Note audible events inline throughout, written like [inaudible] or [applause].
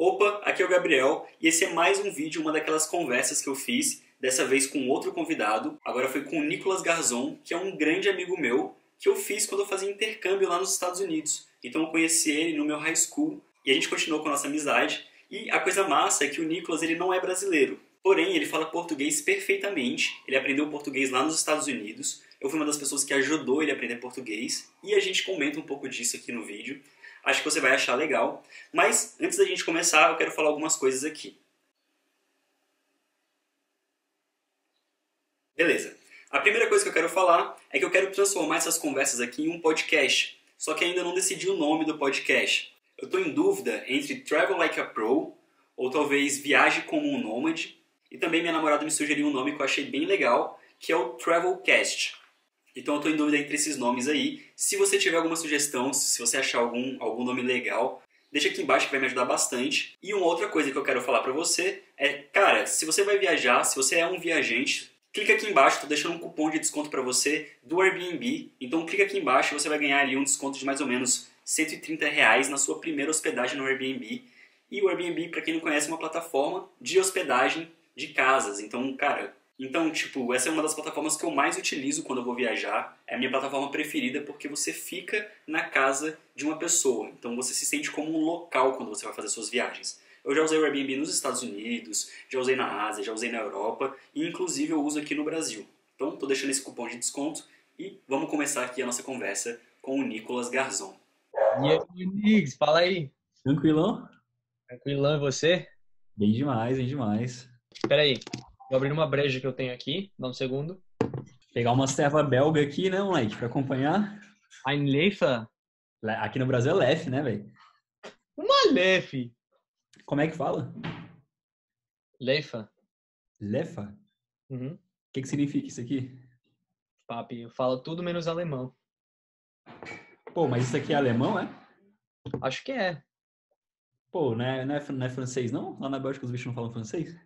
Opa, aqui é o Gabriel e esse é mais um vídeo, uma daquelas conversas que eu fiz, dessa vez com outro convidado. Agora foi com o Nicolas Garzon, que é um grande amigo meu, que eu fiz quando eu fazia intercâmbio lá nos Estados Unidos. Então eu conheci ele no meu high school e a gente continuou com a nossa amizade. E a coisa massa é que o Nicolas ele não é brasileiro, porém ele fala português perfeitamente. Ele aprendeu português lá nos Estados Unidos. Eu fui uma das pessoas que ajudou ele a aprender português e a gente comenta um pouco disso aqui no vídeo. Acho que você vai achar legal. Mas antes da gente começar, eu quero falar algumas coisas aqui. Beleza. A primeira coisa que eu quero falar é que eu quero transformar essas conversas aqui em um podcast. Só que ainda não decidi o nome do podcast. Eu estou em dúvida entre Travel Like a Pro ou talvez Viaje como um Nômade. E também minha namorada me sugeriu um nome que eu achei bem legal, que é o Travelcast. Então eu estou em dúvida entre esses nomes aí. Se você tiver alguma sugestão, se você achar algum, algum nome legal, deixa aqui embaixo que vai me ajudar bastante. E uma outra coisa que eu quero falar para você é, cara, se você vai viajar, se você é um viajante, clica aqui embaixo, estou deixando um cupom de desconto para você do Airbnb. Então clica aqui embaixo e você vai ganhar ali um desconto de mais ou menos 130 reais na sua primeira hospedagem no Airbnb. E o Airbnb, para quem não conhece, é uma plataforma de hospedagem de casas. Então, cara, então, tipo, essa é uma das plataformas que eu mais utilizo quando eu vou viajar. É a minha plataforma preferida porque você fica na casa de uma pessoa. Então você se sente como um local quando você vai fazer suas viagens. Eu já usei o Airbnb nos Estados Unidos, já usei na Ásia, já usei na Europa e inclusive eu uso aqui no Brasil. Então, estou deixando esse cupom de desconto e vamos começar aqui a nossa conversa com o Nicolas Garzon. E aí, Nix, fala aí. Tranquilão? Tranquilão, e você? Bem demais, bem demais. Espera aí, vou abrir uma breja que eu tenho aqui, dá um segundo. Pegar uma serva belga aqui, né, moleque, pra acompanhar. Ein Leifa? Aqui no Brasil é Lef, né, velho? Uma Lef. Como é que fala? Leifa. Lefa? Uhum. O que, que significa isso aqui? Papi, eu falo tudo menos alemão. Pô, mas isso aqui é alemão, é? Acho que é. Pô, não é, não é, não é francês, não? Lá na Bélgica os bichos não falam francês?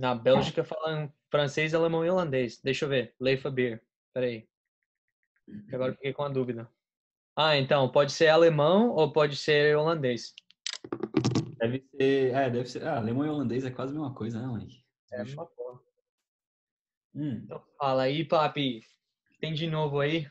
Na Bélgica falam francês, alemão e holandês. Deixa eu ver. Leifa Beer. Peraí. Agora eu fiquei com a dúvida. Ah, então, pode ser alemão ou pode ser holandês? Deve ser. É, deve ser. Ah, alemão e holandês é quase a mesma coisa, né, moleque? É a mesma porra. Hum, Então, fala aí, papi. Tem de novo aí?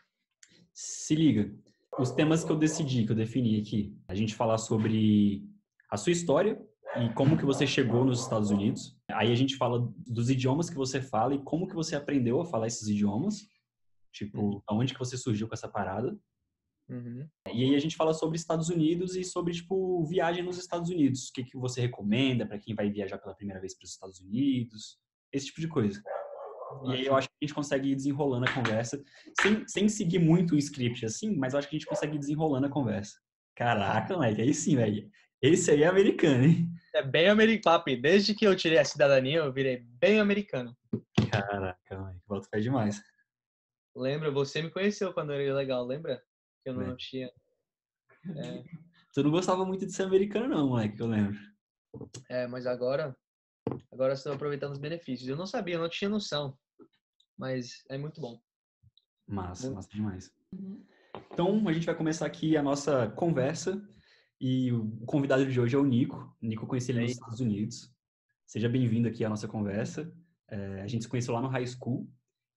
se liga. Os temas que eu decidi, que eu defini aqui. A gente falar sobre a sua história e como que você chegou nos Estados Unidos. Aí a gente fala dos idiomas que você fala e como que você aprendeu a falar esses idiomas. Tipo, aonde que você surgiu com essa parada. Uhum. E aí a gente fala sobre Estados Unidos e sobre, tipo, viagem nos Estados Unidos. O que, que você recomenda para quem vai viajar pela primeira vez para os Estados Unidos. Esse tipo de coisa. E aí eu acho que a gente consegue ir desenrolando a conversa, sem, sem seguir muito o script, assim, mas eu acho que a gente consegue ir desenrolando a conversa. Caraca, moleque, aí sim, velho. Esse aí é americano, hein? É bem americano, papi. Desde que eu tirei a cidadania, eu virei bem americano. Caraca, moleque, volta fé demais. Lembra? Você me conheceu quando eu era legal, lembra? Que eu não Lembro. tinha. É, [laughs] Tu não gostava muito de ser americano, não, moleque, que eu lembro. é, mas agora. Agora estou aproveitando os benefícios. Eu não sabia, eu não tinha noção. Mas é muito bom. Massa, Muito. massa demais. Então, a gente vai começar aqui a nossa conversa. E o convidado de hoje é o Nico. O Nico eu conheci ele nos? Estados Unidos. Seja bem-vindo aqui à nossa conversa. É, a gente se conheceu lá no high school.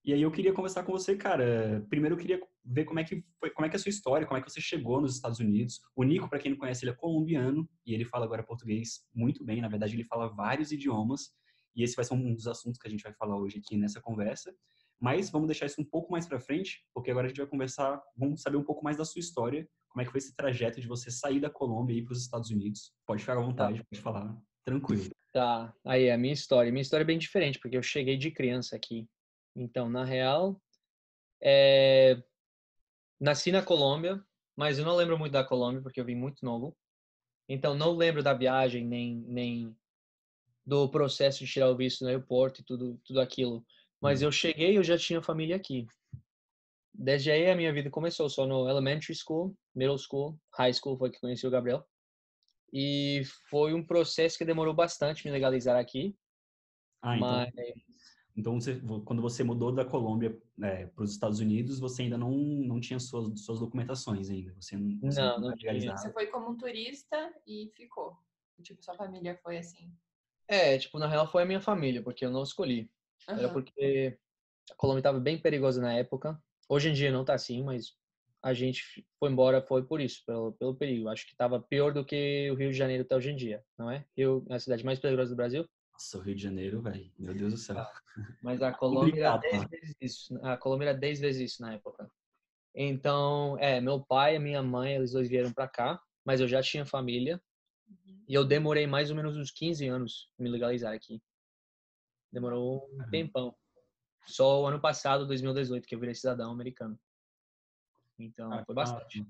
E aí eu queria conversar com você, cara. Primeiro eu queria ver como é que foi, como é que é a sua história, como é que você chegou nos Estados Unidos. O Nico, para quem não conhece, ele é colombiano e ele fala agora português muito bem. Na verdade, ele fala vários idiomas. E esse vai ser um dos assuntos que a gente vai falar hoje aqui nessa conversa. Mas vamos deixar isso um pouco mais para frente, porque agora a gente vai conversar, vamos saber um pouco mais da sua história, como é que foi esse trajeto de você sair da Colômbia e ir para os Estados Unidos. Pode ficar à vontade, pode falar, tranquilo. Tá, aí a minha história. Minha história é bem diferente, porque eu cheguei de criança aqui. Então, na real, é... nasci na Colômbia, mas eu não lembro muito da Colômbia, porque eu vim muito novo. Então, não lembro da viagem, nem, nem do processo de tirar o visto no aeroporto e tudo, tudo aquilo. Mas eu cheguei e eu já tinha família aqui. Desde aí a minha vida começou só no elementary school, middle school, high school foi que conheci o Gabriel. E foi um processo que demorou bastante me legalizar aqui. Ah, então, mas então você- quando você mudou da Colômbia para os Estados Unidos, você ainda não, não tinha suas, suas documentações ainda. Você não, você Não, não não tinha. Você foi como um turista e ficou. Tipo, sua família foi assim? É, tipo, na real foi a minha família, porque eu não escolhi. Era Aham. porque a Colômbia estava bem perigosa na época. Hoje em dia não tá assim, mas a gente foi embora foi por isso, pelo, pelo perigo. Acho que estava pior do que o Rio de Janeiro até hoje em dia, não é? Rio é a cidade mais perigosa do Brasil, Nossa, o Rio de Janeiro, velho. Meu Deus do céu. mas [laughs] a Colômbia era complicado, 10 tá? vezes isso. A Colômbia era 10 vezes isso na época. Então, é, meu pai e minha mãe, eles dois vieram para cá, mas eu já tinha família Uhum. e eu demorei mais ou menos uns 15 anos me legalizar aqui. Demorou um tempão. Só o ano passado, 2018, que eu virei cidadão americano. Então, Ah, foi bastante. ah,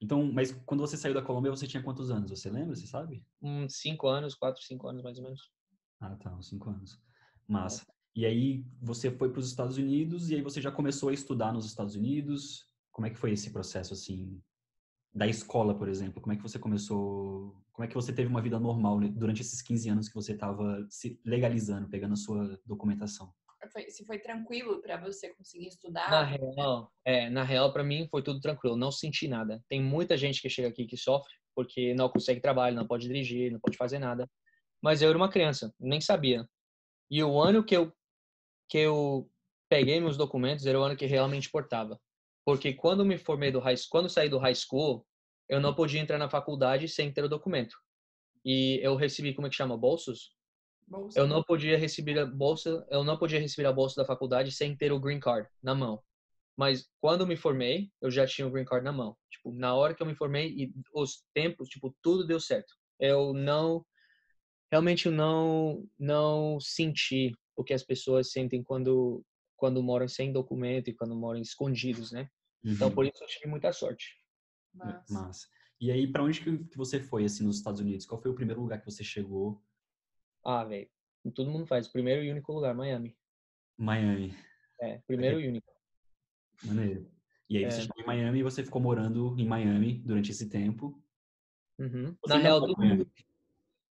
Então, mas quando você saiu da Colômbia, você tinha quantos anos? Você lembra? Você sabe? Uns 5 anos, 4, 5 anos mais ou menos. Ah, tá, uns cinco anos. Massa. E aí você foi para os Estados Unidos e aí você já começou a estudar nos Estados Unidos. Como é que foi esse processo assim da escola, por exemplo? Como é que você começou? Como é que você teve uma vida normal né, durante esses 15 anos que você estava se legalizando, pegando a sua documentação? Foi- se foi tranquilo pra você conseguir estudar? Na real, é, na real, para mim foi tudo tranquilo, não senti nada. Tem muita gente que chega aqui que sofre porque não consegue trabalho, não pode dirigir, não pode fazer nada. Mas eu era uma criança, nem sabia. E o ano que eu que eu peguei meus documentos era o ano que realmente importava. Porque quando me formei do high, quando saí do high school, eu não podia entrar na faculdade sem ter o documento. E eu recebi como é que chama, bolsos? Bolsa? Eu não podia receber a bolsa, eu não podia receber a bolsa da faculdade sem ter o green card na mão. Mas quando eu me formei, eu já tinha o green card na mão. Tipo, na hora que eu me formei e os tempos, tipo, tudo deu certo. Eu não realmente eu não não senti o que as pessoas sentem quando quando moram sem documento e quando moram escondidos, né? Então Uhum. por isso eu tive muita sorte. Mas, Massa. E aí, para onde que você foi assim nos Estados Unidos? Qual foi o primeiro lugar que você chegou? Ah, velho, todo mundo faz. Primeiro e único lugar, Miami. Miami. É, primeiro e único. Maneiro. E aí você É. chegou em Miami e você ficou morando em Miami durante esse tempo. Uhum. Você Na real, todo mundo?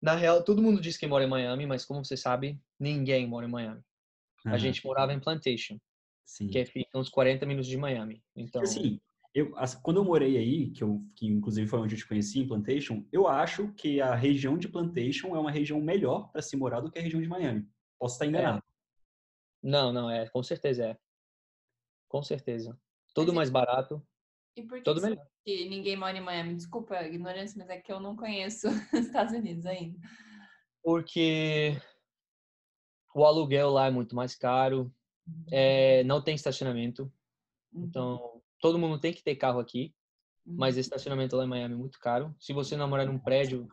Na real, todo mundo diz que mora em Miami, mas como você sabe, ninguém mora em Miami. A Aham, gente morava em Plantation, sim. que fica uns 40 minutos de Miami. Então, assim, eu, quando eu morei aí, que, eu, que inclusive foi onde eu te conheci, em Plantation, eu acho que a região de Plantation é uma região melhor para se morar do que a região de Miami. Posso estar enganado. não, não, é, com certeza é. Com certeza. Tudo mais barato, E por que, tudo que melhor. que ninguém mora em Miami? Desculpa a ignorância, mas é que eu não conheço [laughs] os Estados Unidos ainda. Porque o aluguel lá é muito mais caro, é, não tem estacionamento, Uhum, então todo mundo tem que ter carro aqui, uhum. mas estacionamento lá em Miami é muito caro. Se você não morar num prédio,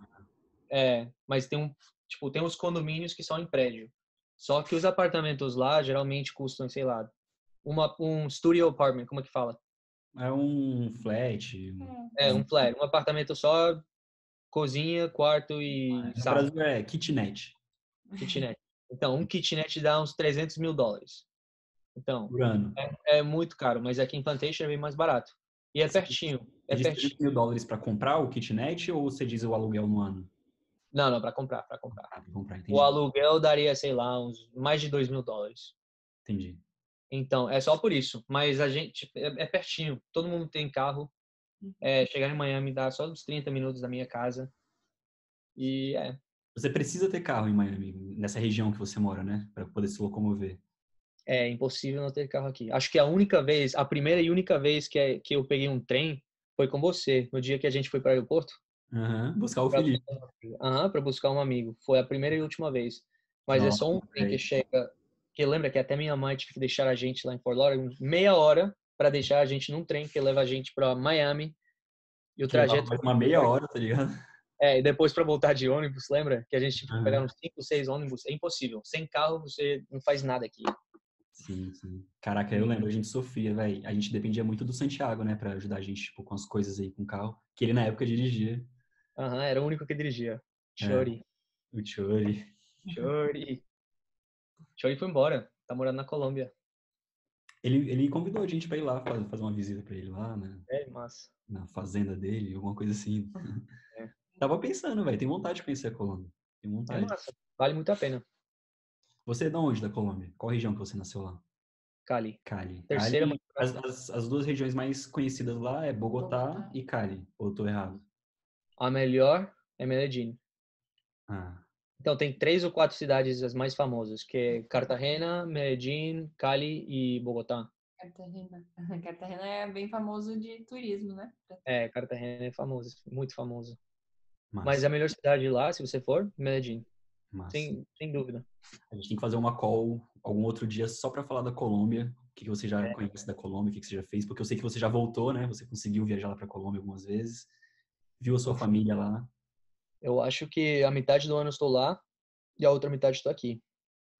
é, mas tem um, tipo, tem uns condomínios que são em prédio. Só que os apartamentos lá geralmente custam, sei lá, uma, um studio apartment, como é que fala? É um flat. É, um flat, um apartamento só, cozinha, quarto e No sala, é kitnet kitnet. Então, um kitnet dá uns 300 mil dólares. Então, por ano. é muito caro, mas aqui em Plantation é bem mais barato. E é pertinho, é diz pertinho. 300 mil dólares para comprar o kitnet ou você diz o aluguel no ano? Não, não, para comprar, para comprar. Ah, pra comprar. O aluguel daria, sei lá, uns mais de 2 mil dólares. Entendi. Então, é só por isso. Mas a gente é, é pertinho. Todo mundo tem carro. É, chegar em Miami dá só uns 30 minutos da minha casa. E é. Você precisa ter carro em Miami, nessa região que você mora, né? Para poder se locomover. É impossível não ter carro aqui. Acho que a única vez, a primeira e única vez que, é- que eu peguei um trem foi com você, no dia que a gente foi para o aeroporto. Aham, Buscar o Pra- Felipe. Aham, para buscar um amigo. Foi a primeira e última vez. Mas é só um Nossa, trem que chega. Que lembra que até minha mãe tive que deixar a gente lá em Fort Lauderdale meia hora para deixar a gente num trem que leva a gente para Miami. E o Que trajeto uma meia hora, tá ligado? É, e depois para voltar de ônibus, lembra? Que a gente tinha que pegar Aham. uns 5, 6 ônibus. É impossível. Sem carro, você não faz nada aqui. Sim, sim. Caraca, eu lembro, a gente sofria, velho. A gente dependia muito do Santiago, né, Pra ajudar a gente, tipo, com as coisas aí com o carro. Que ele na época dirigia. Aham, era o único que dirigia. É. Chori. O Chori. Chori. Chori foi embora. Tá morando na Colômbia. Ele, ele convidou a gente pra ir lá fazer, fazer uma visita pra ele lá, né? É, massa. Na fazenda dele, alguma coisa assim. É. [laughs] Tava pensando, velho. Tem vontade de conhecer a Colômbia. Tem É vontade. massa. Vale muito a pena. Você é de onde da Colômbia? Qual região que você nasceu lá? Cali. Cali. Terceira Cali, as, as, as duas regiões mais conhecidas lá é Bogotá, Bogotá. e Cali. Ou tô errado? A melhor é Medellín. Ah, Então tem três ou quatro cidades as mais famosas, que é Cartagena, Medellín, Cali e Bogotá. Cartagena. [laughs] Cartagena é bem famoso de turismo, né? É, Cartagena é famoso, muito famoso. massa, Mas a melhor cidade lá, se você for, Medellín, massa. sem, sem dúvida. A gente tem que fazer uma call algum outro dia só pra falar da Colômbia. O que que você já É. conhece da Colômbia, o que que você já fez? Porque eu sei que você já voltou, né? Você conseguiu viajar lá pra Colômbia algumas vezes. Viu a sua família lá. Eu acho que a metade do ano estou lá e a outra metade estou aqui.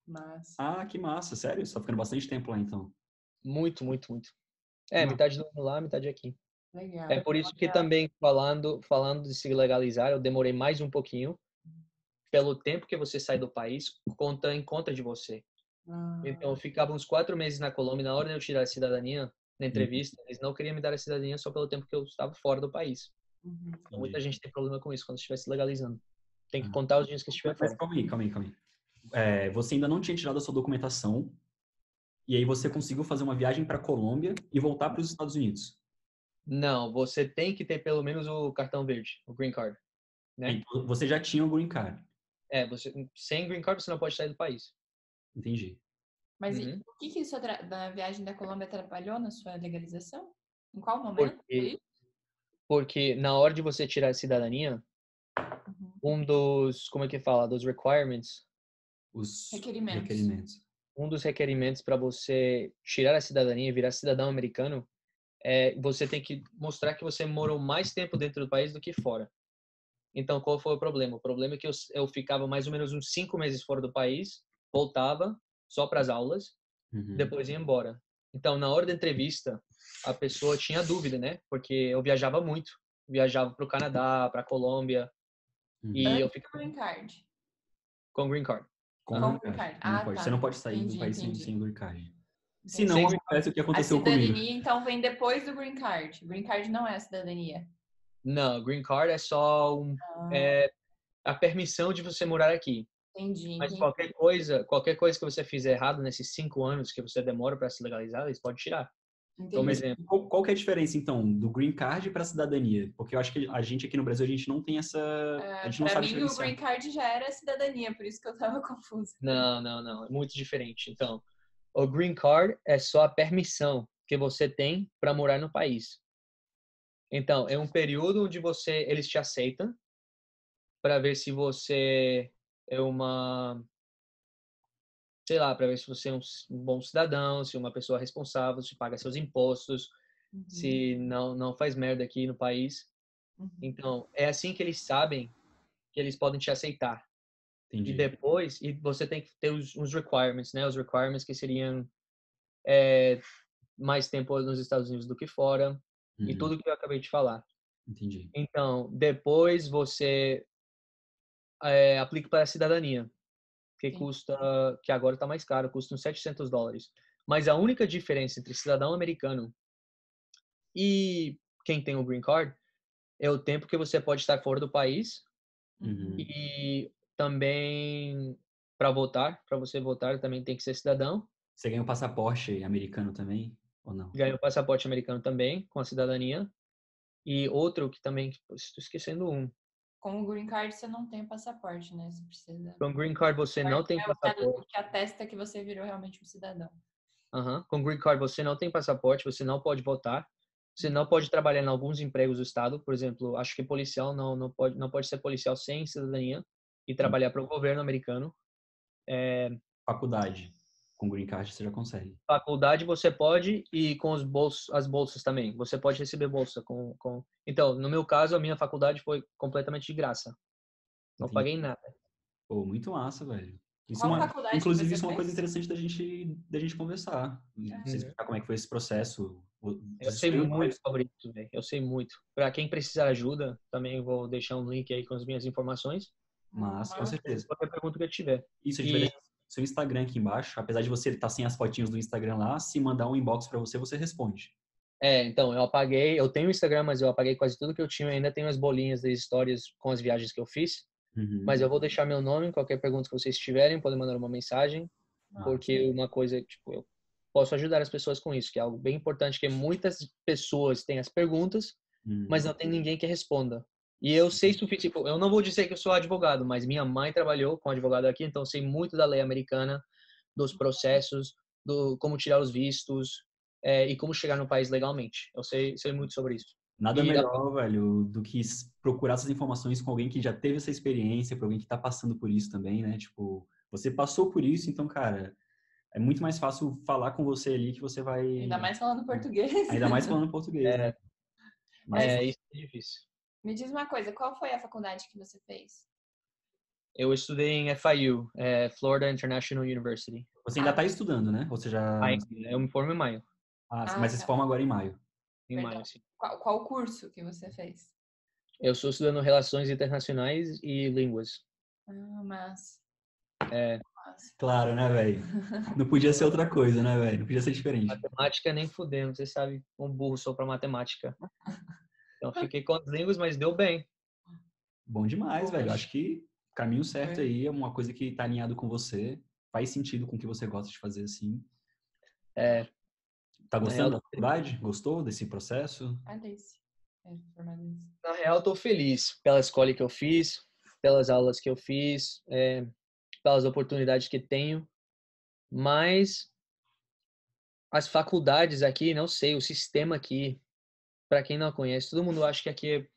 Mas. Ah, que massa, sério? Você tá ficando bastante tempo lá, então. Muito, muito, muito. É, Não. metade do ano lá, metade aqui. Legal. É por isso que também falando, falando de se legalizar, eu demorei mais um pouquinho. Pelo tempo que você sai do país, conta em conta de você. Ah, Então, eu ficava uns quatro meses na Colômbia. Na hora de eu tirar a cidadania, na entrevista, eles não queriam me dar a cidadania só pelo tempo que eu estava fora do país. uhum. Então, muita gente tem problema com isso quando estiver se legalizando. Tem que Ah. contar os dias que estiver Mas fora. calma aí, calma aí, calma aí. É, você ainda não tinha tirado a sua documentação e aí você conseguiu fazer uma viagem pra Colômbia e voltar para os Estados Unidos. Não, você tem que ter pelo menos o cartão verde, o green card. Né? Então, você já tinha o green card. É, você sem green card você não pode sair do país. Entendi. Mas e Uhum. o que, que isso atra- da viagem da Colômbia atrapalhou na sua legalização? Em qual momento? Porque-? Porque na hora de você tirar a cidadania, Uhum. um dos, como é que fala, dos requirements, Os Requerimentos. requerimentos. um dos requerimentos para você tirar a cidadania e virar cidadão americano é você tem que mostrar que você morou mais tempo dentro do país do que fora. Então, qual foi o problema? O problema é que eu, eu ficava mais ou menos uns cinco meses fora do país, voltava só para as aulas, Uhum. depois ia embora. Então, na hora da entrevista, a pessoa tinha dúvida, né? Porque eu viajava muito. Viajava para o Canadá, para a Colômbia, Uhum. e Antes eu ficava green card. com green card. Com o green card. Ah, Não pode- tá. Você não pode sair Entendi, do país sem, entendi. sem o green card. Se não, green acontece o que A aconteceu cidadania, comigo. então, vem depois do green card. Green card não é a cidadania. Não, green card é só um, Ah, é, a permissão de você morar aqui. entendi. Mas entendi. qualquer coisa, qualquer coisa que você fizer errado nesses cinco anos que você demora para se legalizar, eles podem tirar. Entendi. Como exemplo. qual, qual que é a diferença, então, do green card para a cidadania? Porque eu acho que a gente aqui no Brasil, a gente não tem essa... É, a gente não pra sabe mim, o green card já era cidadania, por isso que eu tava [laughs] confusa. Não, não, não. É muito diferente. Então, o green card é só a permissão que você tem para morar no país. Então, é um período onde você eles te aceitam para ver se você é uma sei lá, para ver se você é um bom cidadão, se é uma pessoa responsável, se paga seus impostos, Uhum, se não não faz merda aqui no país. uhum. Então, é assim que eles sabem que eles podem te aceitar. Entendi. E depois, e você tem que ter os, os requirements, né? Os requirements que seriam é, mais tempo nos Estados Unidos do que fora e Uhum, tudo que eu acabei de falar. Entendi. Então, depois você é, aplica para a cidadania, que Sim. custa, que agora está mais caro, custa uns 700 dólares. Mas a única diferença entre cidadão americano e quem tem o green card é o tempo que você pode estar fora do país Uhum. e também para votar, para você votar também tem que ser cidadão. Você ganha o passaporte americano também, ou não? Ganha o passaporte americano também com a cidadania. E outro que também estou esquecendo um. Com o green card, você não tem passaporte, né? Você precisa. Com green card você não tem É o passaporte. que atesta que você virou realmente um cidadão. Aham. Com green card você não tem passaporte, você não pode votar. Você não pode trabalhar em alguns empregos do estado, por exemplo, acho que policial não não pode não pode ser policial sem cidadania e trabalhar para o governo americano. Faculdade. Com green card você já consegue. Faculdade você pode e com os bolsos, as bolsas também. Você pode receber bolsa com, com. Então, no meu caso, a minha faculdade foi completamente de graça. Não Entendi. paguei nada. Pô, muito massa, velho. Isso Qual é uma- inclusive, isso é uma coisa interessante da gente, da gente conversar. Você Uhum. explicar como é que foi esse processo. Eu sei escolheu muito sobre isso, velho. Eu sei muito. Para quem precisar ajuda, também vou deixar um link aí com as minhas informações. Mas, com Mas- certeza. Qualquer pergunta que eu tiver. Isso, a gente E- vai deixar seu Instagram aqui embaixo. Apesar de você estar sem as fotinhos do Instagram lá, se mandar um inbox pra você, você responde. É, então, eu apaguei. Eu tenho o Instagram, mas eu apaguei quase tudo que eu tinha. Eu ainda tenho as bolinhas das histórias com as viagens que eu fiz. Uhum. Mas eu vou deixar meu nome. Qualquer pergunta que vocês tiverem, podem mandar uma mensagem. Ah, porque uma coisa, tipo, eu posso ajudar as pessoas com isso, que é algo bem importante, que muitas pessoas têm as perguntas, Uhum. mas não tem ninguém que responda. E eu sei suficiente. Tipo, eu não vou dizer que eu sou advogado, mas minha mãe trabalhou com advogado aqui, então eu sei muito da lei americana, dos processos, do como tirar os vistos é, e como chegar no país legalmente. Eu sei, sei muito sobre isso. Nada E melhor, velho, do que procurar essas informações com alguém que já teve essa experiência, com alguém que tá passando por isso também, né? Tipo, você passou por isso, então, cara, é muito mais fácil falar com você ali que você vai. Ainda mais falando português. Ainda mais falando português, É. né? Mas, É, isso é difícil. Me diz uma coisa, qual foi a faculdade que você fez? Eu estudei em FIU, é, Florida International University. você ainda tá estudando, né? Ou você já. Eu me formo em maio. Ah, Ah, mas você se tá. forma agora em maio. Em Perdão. maio, sim. Qual, qual curso que você fez? Eu estou estudando relações internacionais e línguas. Ah, mas... É, mas- Claro, né, velho? Não podia ser outra coisa, né, velho? Não podia ser diferente. matemática nem fudendo, você sabe, um burro sou para matemática. [laughs] Então fiquei com as línguas, mas deu bem. Bom demais, velho. Acho que o caminho certo É. aí é uma coisa que tá alinhado com você. Faz sentido com o que você gosta de fazer assim. É, Tá gostando real, da faculdade? Gostou desse processo? Alice. É, na real, estou feliz pela escola que eu fiz, pelas aulas que eu fiz, é, pelas oportunidades que tenho, mas as faculdades aqui, não sei, o sistema aqui, para quem não conhece, todo mundo acha que aqui é,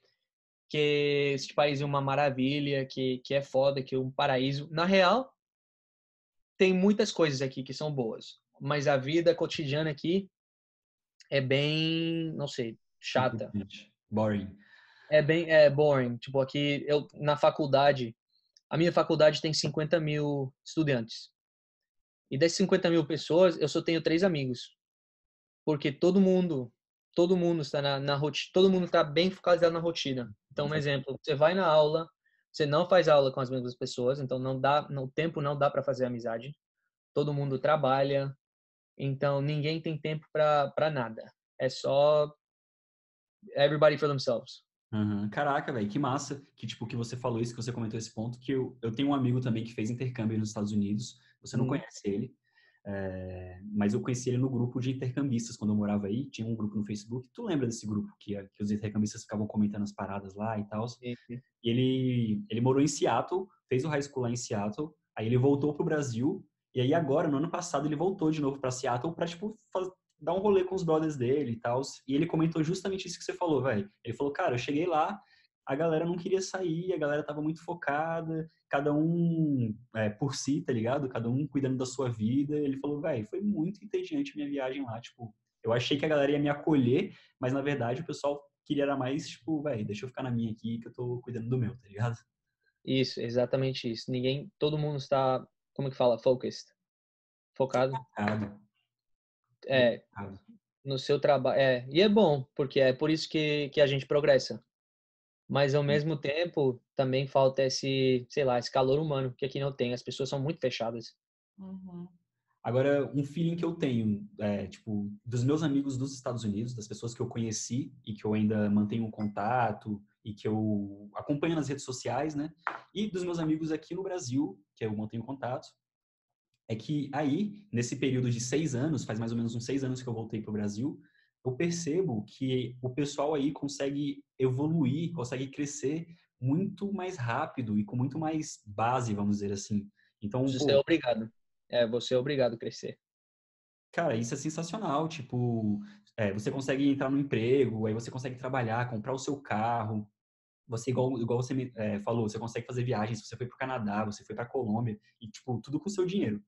que este país é uma maravilha, que, que é foda, que é um paraíso. Na real, tem muitas coisas aqui que são boas, mas a vida cotidiana aqui é bem, não sei, chata. Boring. É bem é boring. Tipo, aqui, eu, na faculdade, a minha faculdade tem 50 mil estudantes. E das 50 mil pessoas, eu só tenho três amigos. Porque todo mundo, todo mundo está na, na rotina, todo mundo está bem focalizado na rotina. Então, um exemplo, você vai na aula, você não faz aula com as mesmas pessoas, então não dá, no tempo não dá para fazer amizade. Todo mundo trabalha, então ninguém tem tempo para nada. É só everybody for themselves. Uhum. Caraca, velho, que massa que, tipo, que você falou isso, que você comentou esse ponto, que eu, eu tenho um amigo também que fez intercâmbio nos Estados Unidos, você não Hum. conhece ele, é, mas eu conheci ele no grupo de intercambistas quando eu morava aí, tinha um grupo no Facebook, tu lembra desse grupo que, que os intercambistas ficavam comentando as paradas lá e tal? E ele, ele morou em Seattle, fez o high school lá em Seattle, aí ele voltou pro Brasil, e aí agora, no ano passado, ele voltou de novo pra Seattle pra, tipo, dar um rolê com os brothers dele e tal. E ele comentou justamente isso que você falou, velho. Ele falou, cara, eu cheguei lá, a galera não queria sair, a galera tava muito focada, cada um é, por si, tá ligado? Cada um cuidando da sua vida. Ele falou, velho, foi muito entediante a minha viagem lá, tipo, eu achei que a galera ia me acolher, mas na verdade o pessoal queria era mais, tipo, velho, deixa eu ficar na minha aqui que eu tô cuidando do meu, tá ligado? Isso, exatamente isso. Ninguém, todo mundo está, como que fala, focused, focado, Focado, é, focado. no seu trabalho. É, e é bom, porque é por isso que, que a gente progressa. Mas ao mesmo tempo, também falta esse, sei lá, esse calor humano que aqui não tem. As pessoas são muito fechadas. Uhum. Agora, um feeling que eu tenho, é, tipo, dos meus amigos dos Estados Unidos, das pessoas que eu conheci e que eu ainda mantenho contato e que eu acompanho nas redes sociais, né? E dos meus amigos aqui no Brasil, que eu mantenho contato, é que aí, nesse período de seis anos, faz mais ou menos uns seis anos que eu voltei para o Brasil, eu percebo que o pessoal aí consegue evoluir, consegue crescer muito mais rápido e com muito mais base, vamos dizer assim. Então, Você pô, é obrigado. É, você é obrigado a crescer. Cara, isso é sensacional. Tipo, é, você consegue entrar no emprego, aí você consegue trabalhar, comprar o seu carro. Você, igual, igual você me é, falou, você consegue fazer viagens. Você foi pro Canadá, você foi pra Colômbia, e, tipo, tudo com o seu dinheiro.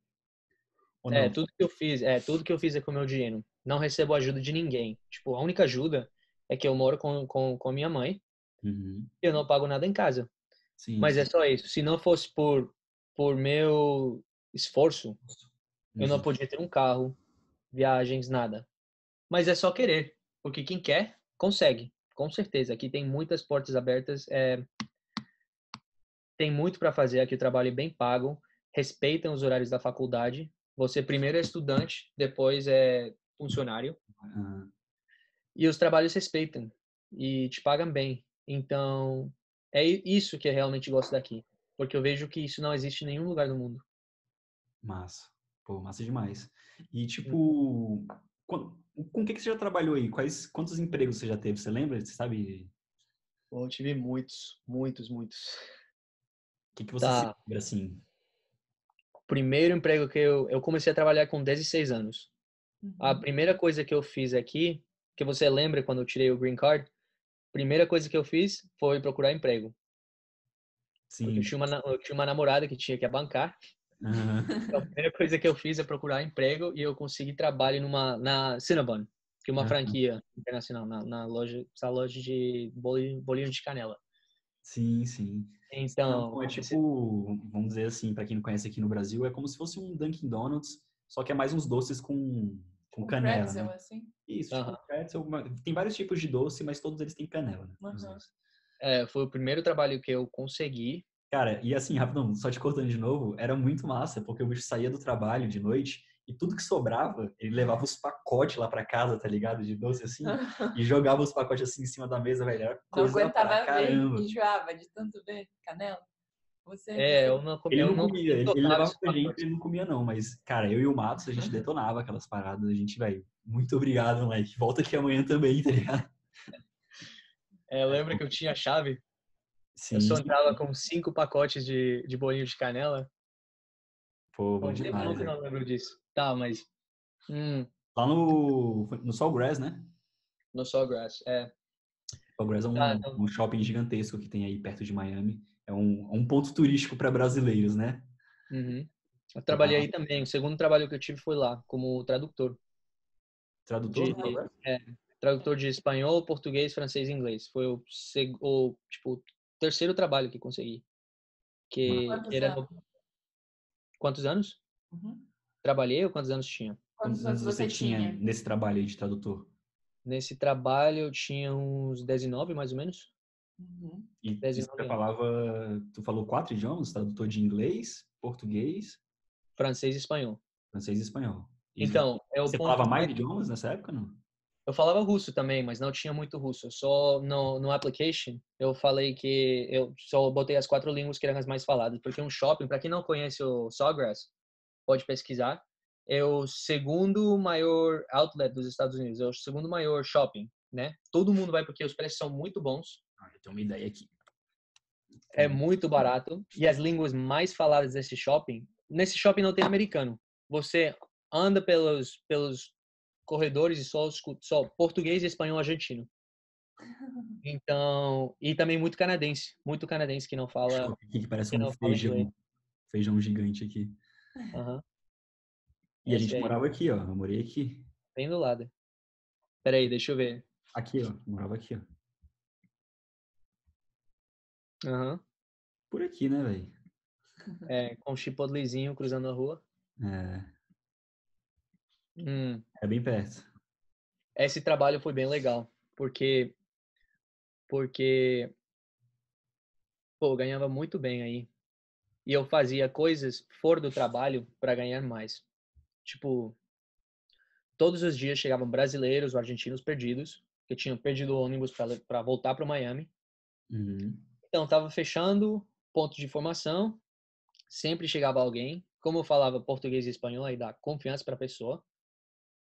É, tudo que eu fiz, é, tudo que eu fiz é com o meu dinheiro. Não recebo ajuda de ninguém. Tipo, a única ajuda é que eu moro com, com, com a minha mãe Uhum. e eu não pago nada em casa. Sim. Mas é só isso. Se não fosse por, por meu esforço, eu não Uhum. podia ter um carro, viagens, nada. Mas é só querer, porque quem quer, consegue. Com certeza. Aqui tem muitas portas abertas. é, Tem muito para fazer. Aqui o trabalho é bem pago. Respeitam os horários da faculdade. Você primeiro é estudante, depois é funcionário. Ah, E os trabalhos respeitam e te pagam bem. Então, é isso que eu realmente gosto daqui. Porque eu vejo que isso não existe em nenhum lugar do mundo. massa. Pô, massa demais. E, tipo, com, com o que, que você já trabalhou aí? Quais, quantos empregos você já teve? Você lembra? Você sabe? Pô, eu tive muitos, muitos, muitos. O que, que você Tá. lembra, assim? O primeiro emprego que eu, eu comecei a trabalhar com 16 anos. A Uhum. primeira coisa que eu fiz aqui, que você lembra quando eu tirei o green card, primeira coisa que eu fiz foi procurar emprego. Sim. eu tinha uma, eu tinha uma namorada que tinha que bancar. Aham. Então, a primeira coisa que eu fiz é procurar emprego e eu consegui trabalho numa na Cinnabon, que é uma Aham. franquia internacional na, na loja, essa loja de bolinho, bolinho de canela. Sim, sim. Então, Não, é tipo, vamos dizer assim, pra quem não conhece aqui no Brasil, é como se fosse um Dunkin' Donuts, só que é mais uns doces com, com Um canela, pretzel, né? assim. Isso, tipo Aham. pretzel, uma- tem vários tipos de doce, mas todos eles têm canela, né? é, foi o primeiro trabalho que eu consegui. Cara, e assim, rapidão, só te cortando de novo, era muito massa, porque o bicho saía do trabalho de noite e tudo que sobrava, ele levava os pacotes lá pra casa, tá ligado? De doce assim, e jogava os pacotes assim em cima da mesa, velho. Era Não coisa aguentava pra ver, caramba. enjoava de tanto ver canela. Você, É, eu não comia. Ele eu não comia, ele, ele levava pra gente, ele não comia não, mas, cara, eu e o Matos, a gente detonava aquelas paradas, a gente, velho, muito obrigado, moleque, volta aqui amanhã também, tá ligado? É, eu lembro que eu tinha a chave. Sim, Eu só entrava com cinco pacotes de, de bolinho de canela. pô, bom Bom, demais, que eu não lembro disso. Tá, mas. Hum, Lá no, no Sawgrass, né? no Sawgrass. É. Sawgrass é um, Ah, então- um shopping gigantesco que tem aí perto de Miami, é um, um ponto turístico para brasileiros, né? Uhum. Eu trabalhei aí também. O segundo trabalho que eu tive foi lá, como tradutor. Tradutor De- do Sawgrass? Tradutor de espanhol, português, francês e inglês. Foi o, o tipo, terceiro trabalho que consegui. Que Quantos era anos? no- Quantos anos? Uhum. Trabalhei ou quantos anos tinha? Quantos anos você tinha? nesse trabalho aí de tradutor? Nesse trabalho eu tinha uns 19, mais ou menos. Uhum. E anos. falava, tu falou quatro idiomas? Tradutor de inglês, português, Francês e espanhol. francês e espanhol. E Então, é o você ponto falava mais idiomas nessa época, não? Eu falava russo também, mas não tinha muito russo. Só no, no application eu falei que eu só botei as quatro línguas que eram as mais faladas, porque um shopping, para quem não conhece o Sawgrass, pode pesquisar, é o segundo maior outlet dos Estados Unidos, é o segundo maior shopping, né? Todo mundo vai porque os preços são muito bons, eu tenho uma ideia aqui. é muito barato e as línguas mais faladas desse shopping, nesse shopping não tem americano. Você anda pelos pelos corredores e só escuta só português e espanhol argentino. [laughs] Então, e também muito canadense, muito canadense que não fala. Aqui que parece que um feijão. Feijão gigante aqui. Aham, E a Esse gente aí. morava aqui, ó. Eu morei aqui. bem do lado. Peraí, deixa eu ver. Aqui, ó. Morava aqui, ó. Aham. Por aqui, né, velho? É, com um chipotlezinho cruzando a rua. É, Hum. é bem perto. esse trabalho foi bem legal, porque porque pô, eu ganhava muito bem aí. E eu fazia coisas fora do trabalho para ganhar mais. Tipo, todos os dias chegavam brasileiros ou argentinos perdidos, que tinham perdido o ônibus para voltar para Miami. Uhum. Então, tava fechando ponto de formação, sempre chegava alguém. Como eu falava português e espanhol, aí dá confiança para a pessoa.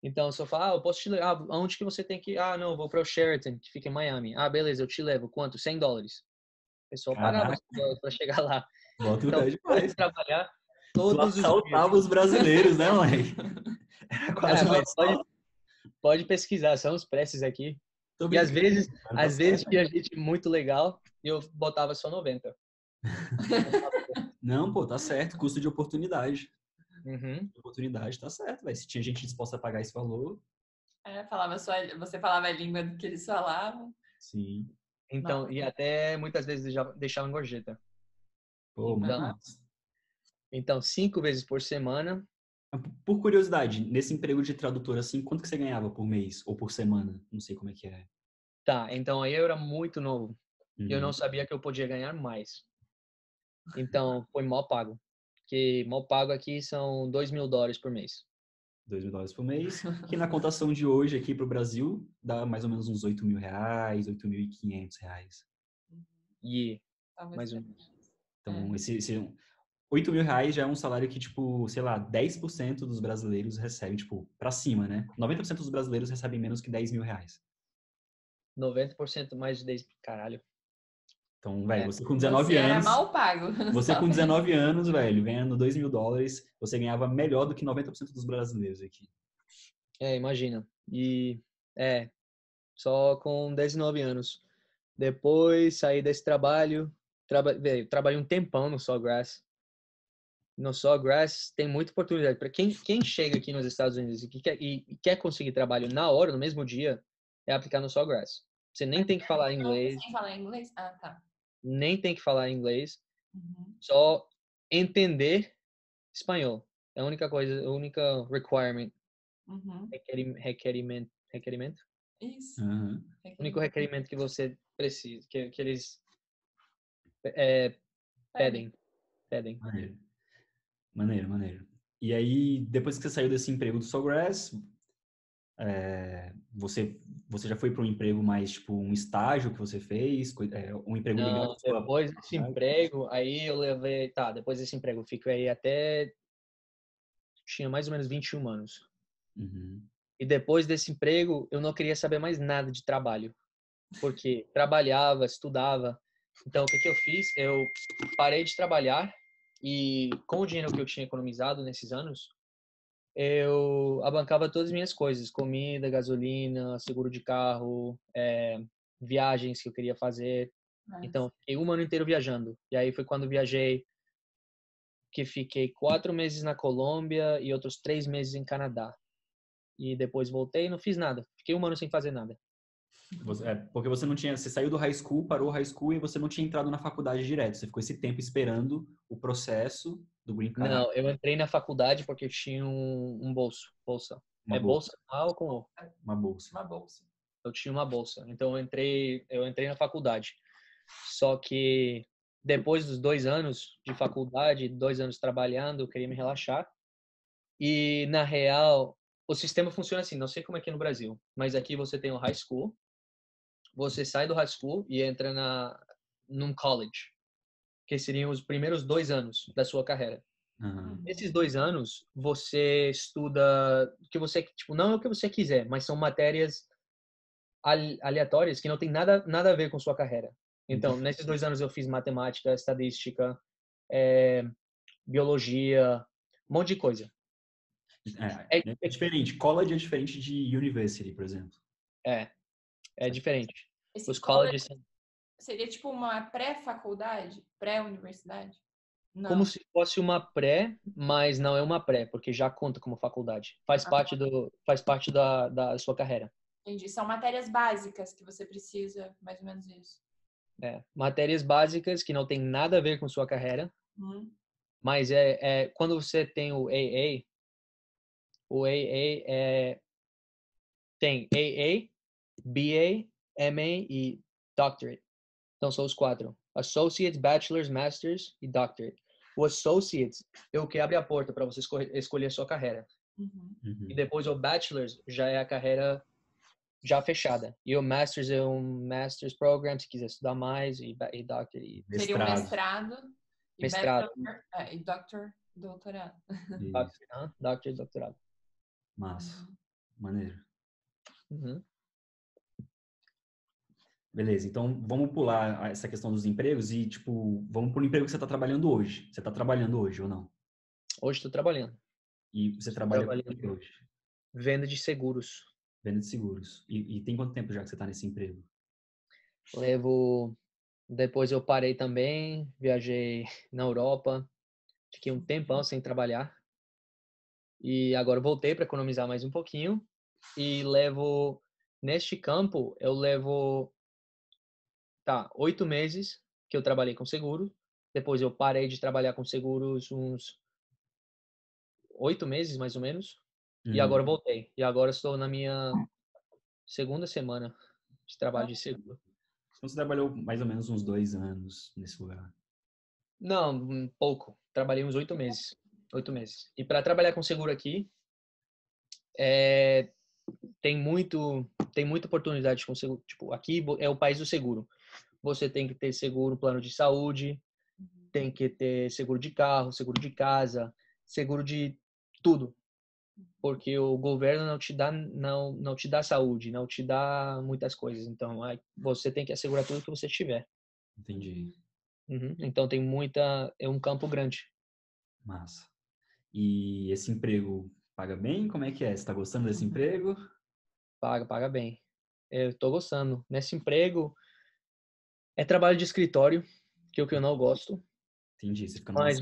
Então, eu só falava, ah, eu posso te levar. Ah, aonde que você tem que ir? Ah, não, eu vou para o Sheraton, que fica em Miami. Ah, beleza, eu te levo. Quanto? 100 dólares. A pessoa pagava para chegar lá. Bota o Então, eu demais. trabalhar Tu todos os dias. assaltava os brasileiros, né, moleque? [laughs] Era quase mas pode, pode pesquisar, são os preços aqui. Tô E às vezes, cara, às vezes tinha gente muito legal e eu botava só 90. [laughs] Não, pô, tá certo. Custo de oportunidade. Uhum. Oportunidade, tá certo, velho. Se tinha gente disposta a pagar esse valor, É, falava só, você falava a língua que eles falavam. sim. Então, Nossa. e até muitas vezes deixava, deixava em gorjeta. Pô, Então, massa. Então, cinco vezes por semana, Por curiosidade, nesse emprego de tradutor, assim, quanto que você ganhava por mês ou por semana? Não sei como é que é. tá. Então, aí eu era muito novo. E Eu Uhum. não sabia que eu podia ganhar mais. Então, foi mal pago. Que mal pago aqui são dois mil dólares por mês. 2 mil dólares por mês, que na [laughs] cotação de hoje aqui pro Brasil dá mais ou menos uns 8 mil reais, 8.500 reais. E Talvez mais um. seja. Então, É. esse, esse 8 mil reais já é um salário que, tipo, sei lá, 10% dos brasileiros recebem, tipo, pra cima, né? 90% dos brasileiros recebem menos que 10 mil reais. 90% mais de 10. Caralho. Então, velho, É. você com 19 Você era anos. mal pago. [laughs] Você com pra- 19 anos, velho, ganhando 2 mil dólares, você ganhava melhor do que 90% dos brasileiros aqui. É, imagina. E é, só com 19 anos. Depois saí desse trabalho, traba, velho, trabalhei um tempão no Sawgrass. No Sawgrass tem muita oportunidade para quem quem chega aqui nos Estados Unidos e, que quer, e, e quer conseguir trabalho na hora, no mesmo dia, é aplicar no Sawgrass. Você nem tem que falar inglês, Sem falar inglês? Ah, tá. Nem tem que falar inglês, Uhum. só entender espanhol. É a única coisa, a única requirement, Uhum. requerim- requerimento, requerimento Isso. Aham. O único requerimento que você precisa, que, que eles é, pedem. Pedem. Maneiro. Maneiro, maneiro. E aí, depois que você saiu desse emprego do Sawgrass, é, você, você já foi para um emprego mais, tipo, um estágio que você fez? é, um emprego ligado Não, sua... depois desse faculdade? emprego, aí eu levei. Tá, depois desse emprego, eu fiquei até. Tinha mais ou menos 21 anos. Uhum. E depois desse emprego, eu não queria saber mais nada de trabalho. Porque trabalhava, estudava. Então, o que, que eu fiz? Eu parei de trabalhar e, com o dinheiro que eu tinha economizado nesses anos, eu abancava todas as minhas coisas: comida, gasolina, seguro de carro, eh, viagens que eu queria fazer. Mas- Então, fiquei um ano inteiro viajando. E aí foi quando viajei, que fiquei quatro meses na Colômbia e outros três meses em Canadá. E depois voltei e não fiz nada. Fiquei um ano sem fazer nada. Você- é, porque você não tinha... Você saiu do high school, parou o high school e você não tinha entrado na faculdade direto. Você ficou esse tempo esperando o processo do Green Card. Não, eu entrei na faculdade porque eu tinha um, um bolso. Bolsa. Uma é bolsa. bolsa anual com. Uma bolsa. Uma bolsa. eu tinha uma bolsa. Então eu entrei, eu entrei na faculdade. Só que depois dos dois anos de faculdade, dois anos trabalhando, eu queria me relaxar. E na real, o sistema funciona assim. Não sei como é que é no Brasil, mas aqui você tem o high school. Você sai do high school e entra na num college, que seriam os primeiros dois anos da sua carreira. Aham. Nesses dois anos, você estuda o que você, tipo, não é o que você quiser, mas são matérias al- aleatórias que não tem nada, nada a ver com sua carreira. Então, nesses dois anos eu fiz matemática, estadística, eh, biologia, um monte de coisa. É, É- é diferente. College é diferente de university, por exemplo. É, é diferente. Esse Os college colleges são seria tipo uma pré-faculdade? Pré-universidade? Como se fosse uma pré, mas não é uma pré, porque já conta como faculdade. Faz Ah. parte do, faz parte da, da sua carreira. Entendi. São matérias básicas que você precisa, mais ou menos isso. É, matérias básicas que não tem nada a ver com sua carreira. Uhum. Mas é, é quando você tem o AA, o AA é tem AA, BA, MA e Doctorate. Então são os quatro: Associates, Bachelors, Masters e Doctorate. O Associates é o que abre a porta para você escolher, a sua carreira. Uhum. Uhum. E depois o Bachelors já é a carreira já fechada. E o Masters é um Masters Program, se quiser estudar mais, e, e Doctorate. E Seria um Mestrado. mestrado. E Mestrado. bachelor- é, e doctor, doutorado. E doutorado. Massa. Maneiro. Uhum. Beleza, então vamos pular essa questão dos empregos e, tipo, vamos pro emprego que você está trabalhando hoje. Você está trabalhando hoje ou não? Hoje estou trabalhando. E você trabalha com o trabalhando. hoje? Venda de seguros. Venda de seguros. E, e tem quanto tempo já que você está nesse emprego? Levo. Depois eu parei também, viajei na Europa, fiquei um tempão sem trabalhar. E agora voltei para economizar mais um pouquinho. E levo. Neste campo, eu levo. Tá, oito meses que eu trabalhei com seguro. Depois eu parei de trabalhar com seguros uns oito meses, mais ou menos. E Uhum. agora eu voltei. E agora estou na minha segunda semana de trabalho de seguro. Então você trabalhou mais ou menos uns dois anos nesse lugar. Não, um pouco. Trabalhei uns oito meses. Oito meses. E para trabalhar com seguro aqui, é, tem muito, tem muita oportunidade com seguro. Tipo, aqui é o país do seguro. Você tem que ter seguro, plano de saúde, tem que ter seguro de carro, seguro de casa, seguro de tudo. Porque o governo não te dá não não te dá saúde, não te dá muitas coisas. Então, você tem que assegurar tudo que você tiver. Entendi. Uhum. Então tem muita, é um campo grande. Massa. E esse emprego paga bem? Como é que é? Você tá gostando desse emprego? Paga, paga bem. Eu tô gostando. Nesse emprego é trabalho de escritório, que é o que eu não gosto. Entendi. Você fica Mas,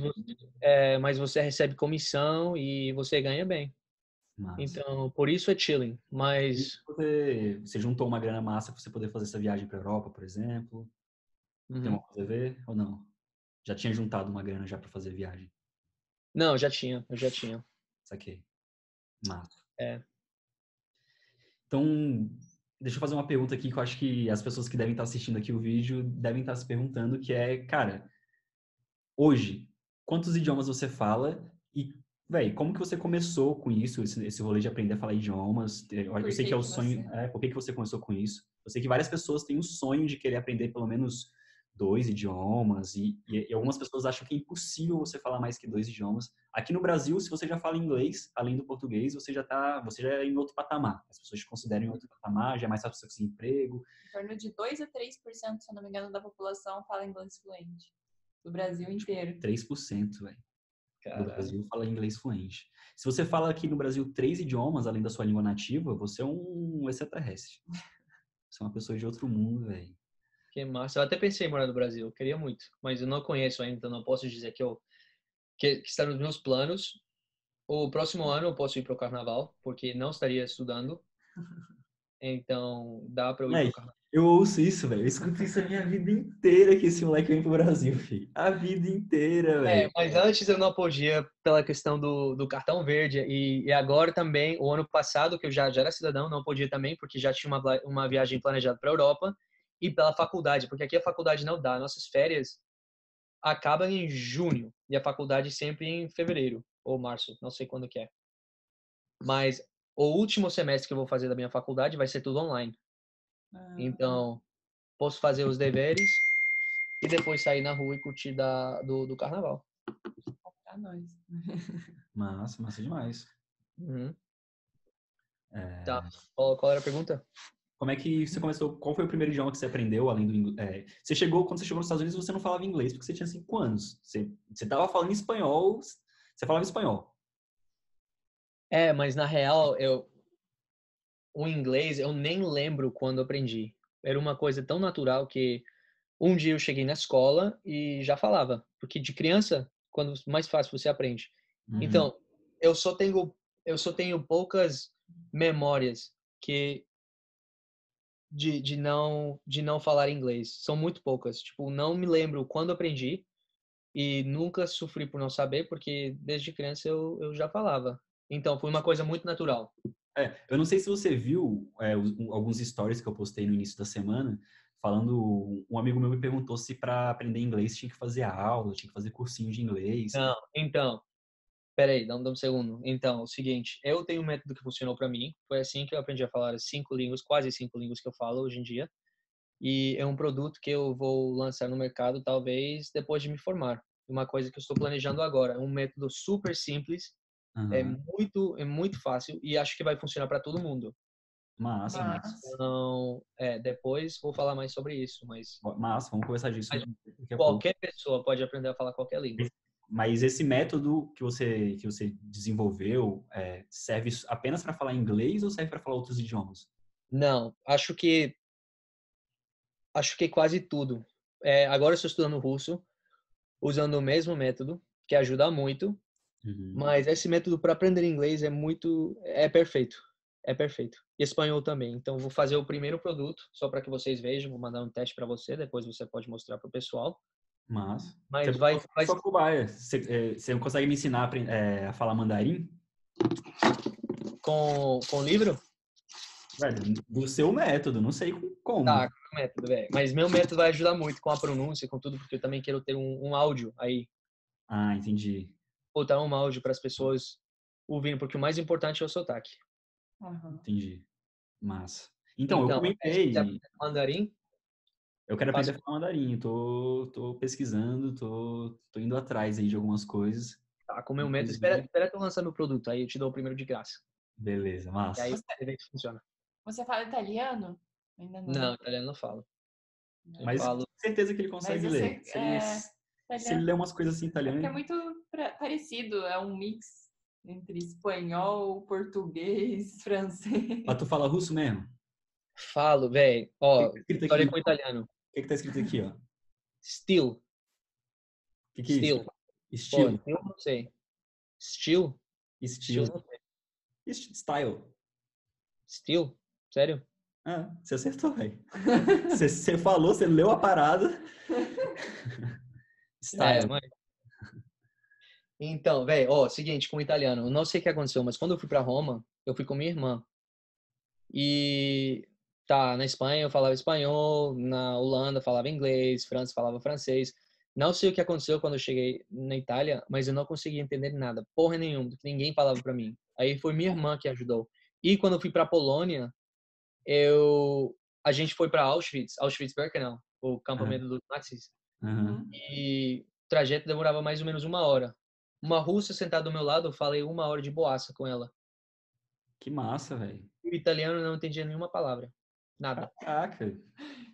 é, mas você recebe comissão e você ganha bem. Massa. Então, por isso é chilling. Mas Você, você juntou uma grana massa pra você poder fazer essa viagem pra Europa, por exemplo? Tem uhum. uma coisa a ver ou não? Já tinha juntado uma grana já pra fazer a viagem? não, já tinha, eu já tinha. Saquei. Massa. É. Então, deixa eu fazer uma pergunta aqui que eu acho que as pessoas que devem estar assistindo aqui o vídeo devem estar se perguntando, que é, cara, hoje, quantos idiomas você fala e, velho, como que você começou com isso, esse, esse rolê de aprender a falar idiomas? Eu, eu sei que que é o sonho, você- é, por que que você começou com isso? Eu sei que várias pessoas têm o sonho de querer aprender pelo menos dois idiomas e, e, e algumas pessoas acham que é impossível você falar mais que dois idiomas. Aqui no Brasil, se você já fala inglês, além do português, você já tá, você já é em outro patamar. As pessoas te consideram em outro patamar, já é mais fácil você conseguir emprego. Em torno de 2 a 3%, se eu não me engano, da população fala inglês fluente. Do Brasil inteiro. 3%, velho, do Brasil fala inglês fluente. Se você fala aqui no Brasil três idiomas além da sua língua nativa, você é um extraterrestre. [laughs] Você é uma pessoa de outro mundo, velho. Que massa. Eu até pensei em morar no Brasil, eu queria muito, mas eu não conheço ainda, então não posso dizer que eu que, que está nos meus planos. O próximo ano eu posso ir para o carnaval, porque não estaria estudando. [laughs] Então, dá para eu ir Aí, pro carnaval. Eu ouço isso, velho. Eu escuto isso a minha vida inteira que esse moleque vem pro Brasil, filho. A vida inteira, É, velho. mas antes eu não podia pela questão do, do cartão verde e, e agora também, o ano passado, que eu já, já era cidadão, não podia também, porque já tinha uma, uma viagem planejada para a Europa e pela faculdade, porque aqui a faculdade não dá. Nossas férias acabam em junho e a faculdade sempre em fevereiro ou março, não sei quando que é. Mas o último semestre que eu vou fazer da minha faculdade vai ser tudo online. Ah, Então, posso fazer os deveres e depois sair na rua e curtir da, do, do carnaval. pra nós. [laughs] Massa, massa demais. Uhum. É, Tá. Qual, qual era a pergunta? Como é que você começou? Qual foi o primeiro idioma que você aprendeu além do inglês? você chegou, quando você chegou nos Estados Unidos, você não falava inglês porque você tinha cinco anos. Você, você tava falando espanhol, você falava espanhol. É, mas na real, eu o inglês eu nem lembro quando aprendi. Era uma coisa tão natural que um dia eu cheguei na escola e já falava, porque de criança, quando mais fácil você aprende. Uhum. Então, eu só tenho eu só tenho poucas memórias que de, de não de não falar inglês. São muito poucas. Tipo, não me lembro quando aprendi e nunca sofri por não saber, porque desde criança eu, eu já falava. Então, foi uma coisa muito natural. É, eu não sei se você viu é, alguns stories que eu postei no início da semana, falando. Um amigo meu me perguntou se para aprender inglês tinha que fazer aula, tinha que fazer cursinho de inglês. Não, então, peraí, dá um, dá um segundo. Então, é o seguinte, eu tenho um método que funcionou para mim. Foi assim que eu aprendi a falar as cinco línguas, quase cinco línguas que eu falo hoje em dia. E é um produto que eu vou lançar no mercado, talvez, depois de me formar. Uma coisa que eu estou planejando agora. É um método super simples, é Aham. muito, é muito fácil e acho que vai funcionar para todo mundo. Massa, Mas- massa. Então, é, depois vou falar mais sobre isso, mas Massa, vamos conversar disso Mas a pouco. qualquer pessoa pode aprender a falar qualquer língua. Mas esse método que você que você desenvolveu é, serve apenas para falar inglês ou serve para falar outros idiomas? Não, acho que acho que quase tudo. É, agora eu estou estudando russo, usando o mesmo método, que ajuda muito, Uhum. mas esse método para aprender inglês é muito é perfeito. É perfeito. E espanhol também. Então vou fazer o primeiro produto só para que vocês vejam, vou mandar um teste para você, depois você pode mostrar para o pessoal. Mas Mas você vai, vai só cobaia. Você, é, você não consegue me ensinar a, é, a falar mandarim? com com o livro? Velho, do seu método, não sei como. Tá, com o método, velho. Mas meu método vai ajudar muito com a pronúncia, com tudo, porque eu também quero ter um, um áudio aí Ah, entendi. botar um áudio para as pessoas ouvirem, porque o mais importante é o sotaque. Aham. Entendi. Massa. Então, eu Então, comentei. é, se Mandarim? Eu quero aprender a falar mandarim. Tô, tô pesquisando, tô, tô indo atrás aí de algumas coisas. Tá, com o meu método. Espera, espera eu lançar meu produto, aí eu te dou o primeiro de graça. Beleza, E massa. aí você vê que funciona. Você fala italiano? Ainda não. Não, italiano não falo. Mas falo- com certeza que ele consegue você- ler. Se ele, é, se ele Italiano. ler umas coisas assim É é italiano, muito pra- parecido, é um mix entre espanhol, português, [laughs] francês. mas tu fala russo mesmo? Falo, velho. Ó, que, que história com italiano. O que, que tá escrito aqui, ó? O Still. que, que é? Pô, Estilo. still não sei. Estilo. Est- Style. Still? Sério? Ah, você acertou, velho. [laughs] Você, você falou, você leu a parada. [laughs] É, Style. mas... Então, velho, ó, seguinte, com o italiano, eu não sei o que aconteceu, mas quando eu fui pra Roma, eu fui com minha irmã. E tá, na Espanha eu falava espanhol, na Holanda eu falava inglês, França falava francês. Não sei o que aconteceu quando eu cheguei na Itália, mas eu não conseguia entender nada, porra nenhuma, ninguém falava pra mim. Aí foi minha irmã que ajudou. E quando eu fui pra Polônia, eu a gente foi pra Auschwitz, Auschwitz-Birkenau, o campamento dos nazis. Aham. E o trajeto demorava mais ou menos uma hora. Uma russa sentada do meu lado, eu falei uma hora de boaça com ela. Que massa, velho. O italiano não entendia nenhuma palavra. Nada. Caraca.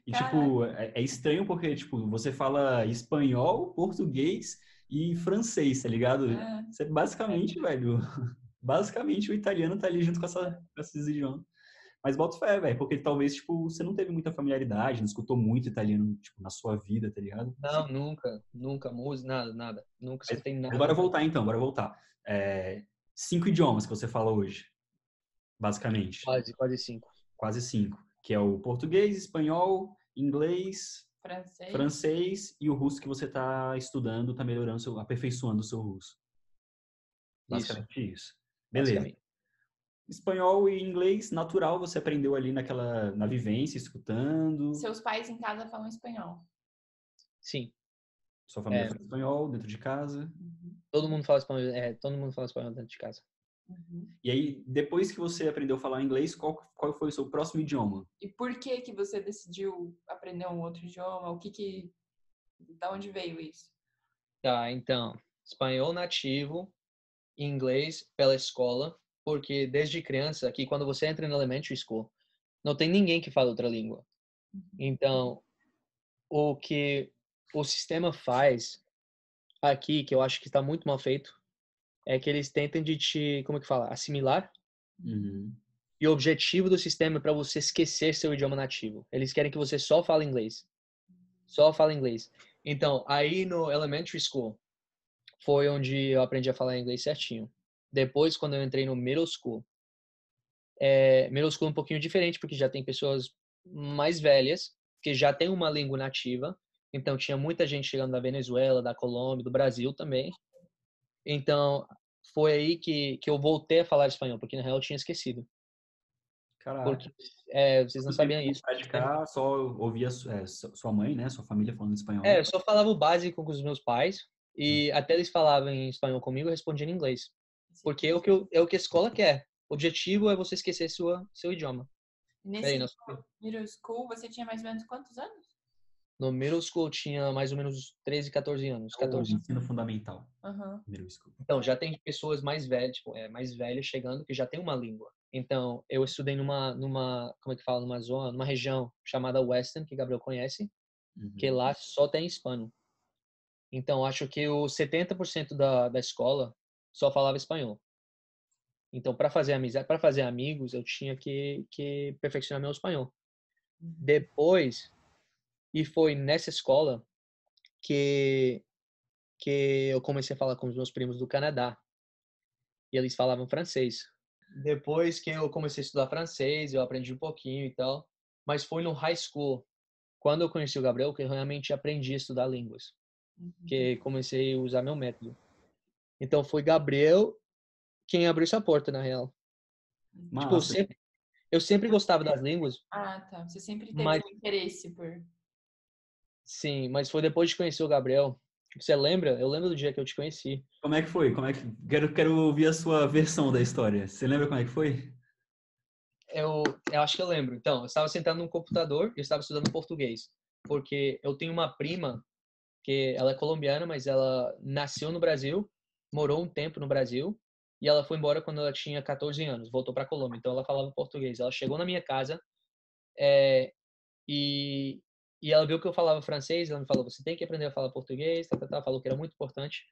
E, Caraca. tipo, é, é estranho porque, tipo, você fala espanhol, português e francês, tá ligado? É. Você basicamente, velho, [laughs] basicamente o italiano tá ali junto com, essa, com esses idiomas. Mas bota fé, velho, porque talvez, tipo, você não teve muita familiaridade, não escutou muito italiano, tipo, na sua vida, tá ligado? Não, nunca, nunca, música, nada, nada. Nunca escutei nada. Agora voltar então, bora voltar. É, cinco idiomas que você fala hoje, basicamente. Quase, quase cinco. Quase cinco. Que é o português, espanhol, inglês, Francês. francês e o russo que você está estudando, está melhorando, seu, aperfeiçoando o seu russo. Basicamente isso. Beleza. basicamente. Espanhol e inglês, natural, você aprendeu ali naquela, na vivência, escutando. Seus pais em casa falam espanhol. Sim. Sua família É. fala espanhol dentro de casa. Uhum. Todo mundo fala espanhol, é, todo mundo fala espanhol dentro de casa. Uhum. E aí, depois que você aprendeu a falar inglês, qual, qual foi o seu próximo idioma? E por que que você decidiu aprender um outro idioma? O que que... Da onde veio isso? Tá, então, espanhol nativo, inglês pela escola, porque desde criança, aqui quando você entra no elementary school, não tem ninguém que fala outra língua. Então, o que o sistema faz aqui, que eu acho que está muito mal feito, é que eles tentam de te, como é que fala, assimilar. Uhum. E o objetivo do sistema é para você esquecer seu idioma nativo. Eles querem que você só fale inglês. Só fale inglês. Então, aí no elementary school, foi onde eu aprendi a falar inglês certinho. Depois, quando eu entrei no middle school, é, middle school é um pouquinho diferente, porque já tem pessoas mais velhas, que já tem uma língua nativa. Então, tinha muita gente chegando da Venezuela, da Colômbia, do Brasil também. Então, foi aí que, que eu voltei a falar espanhol, porque na real eu tinha esquecido. Caraca. Porque é, vocês não sabiam teve que isso. Praticar, só ouvia é, su- sua mãe, né? Sua família falando espanhol. É, eu só falava o básico com os meus pais. E Hum. até eles falavam em espanhol comigo, eu respondia em inglês. Porque é o que, eu- é o que a escola quer. O objetivo é você esquecer sua, seu idioma. Nesse Peraí, nós- middle school, você tinha mais ou menos quantos anos? No middle school eu tinha mais ou menos 13, 14 anos. O 14. ensino fundamental. Aham. Middle school. Então, já tem pessoas mais velhas, tipo, é, mais velhas chegando que já tem uma língua. Então, eu estudei numa, numa, como é que fala, numa zona, numa região chamada Western, que Gabriel conhece, Uhum. que lá só tem hispano. Então, acho que o 70% da, da escola só falava espanhol. Então, para fazer amizade, para fazer amigos, eu tinha que, que perfeccionar meu espanhol. Depois, e foi nessa escola que que eu comecei a falar com os meus primos do Canadá. E eles falavam francês. Depois que eu comecei a estudar francês, eu aprendi um pouquinho e tal. Mas foi no high school, quando eu conheci o Gabriel, que eu realmente aprendi a estudar línguas. Uhum. Que comecei a usar meu método. Então foi Gabriel quem abriu essa porta, na real. Tipo, eu sempre, eu sempre gostava das línguas, Ah, tá. Você sempre teve Mas- um interesse por. Sim, mas foi depois de conhecer o Gabriel. Você lembra? Eu lembro do dia que eu te conheci. Como é que foi? Como é que... quero, quero ouvir a sua versão da história. Você lembra como é que foi? Eu, eu acho que eu lembro. Então, eu estava sentado num computador e estava estudando português. Porque eu tenho uma prima que ela é colombiana, mas ela nasceu no Brasil, morou um tempo no Brasil e ela foi embora quando ela tinha 14 anos, voltou para Colômbia. Então ela falava português. Ela chegou na minha casa é, e, e ela viu que eu falava francês, ela me falou, você tem que aprender a falar português, tá, tá, tá, falou que era muito importante.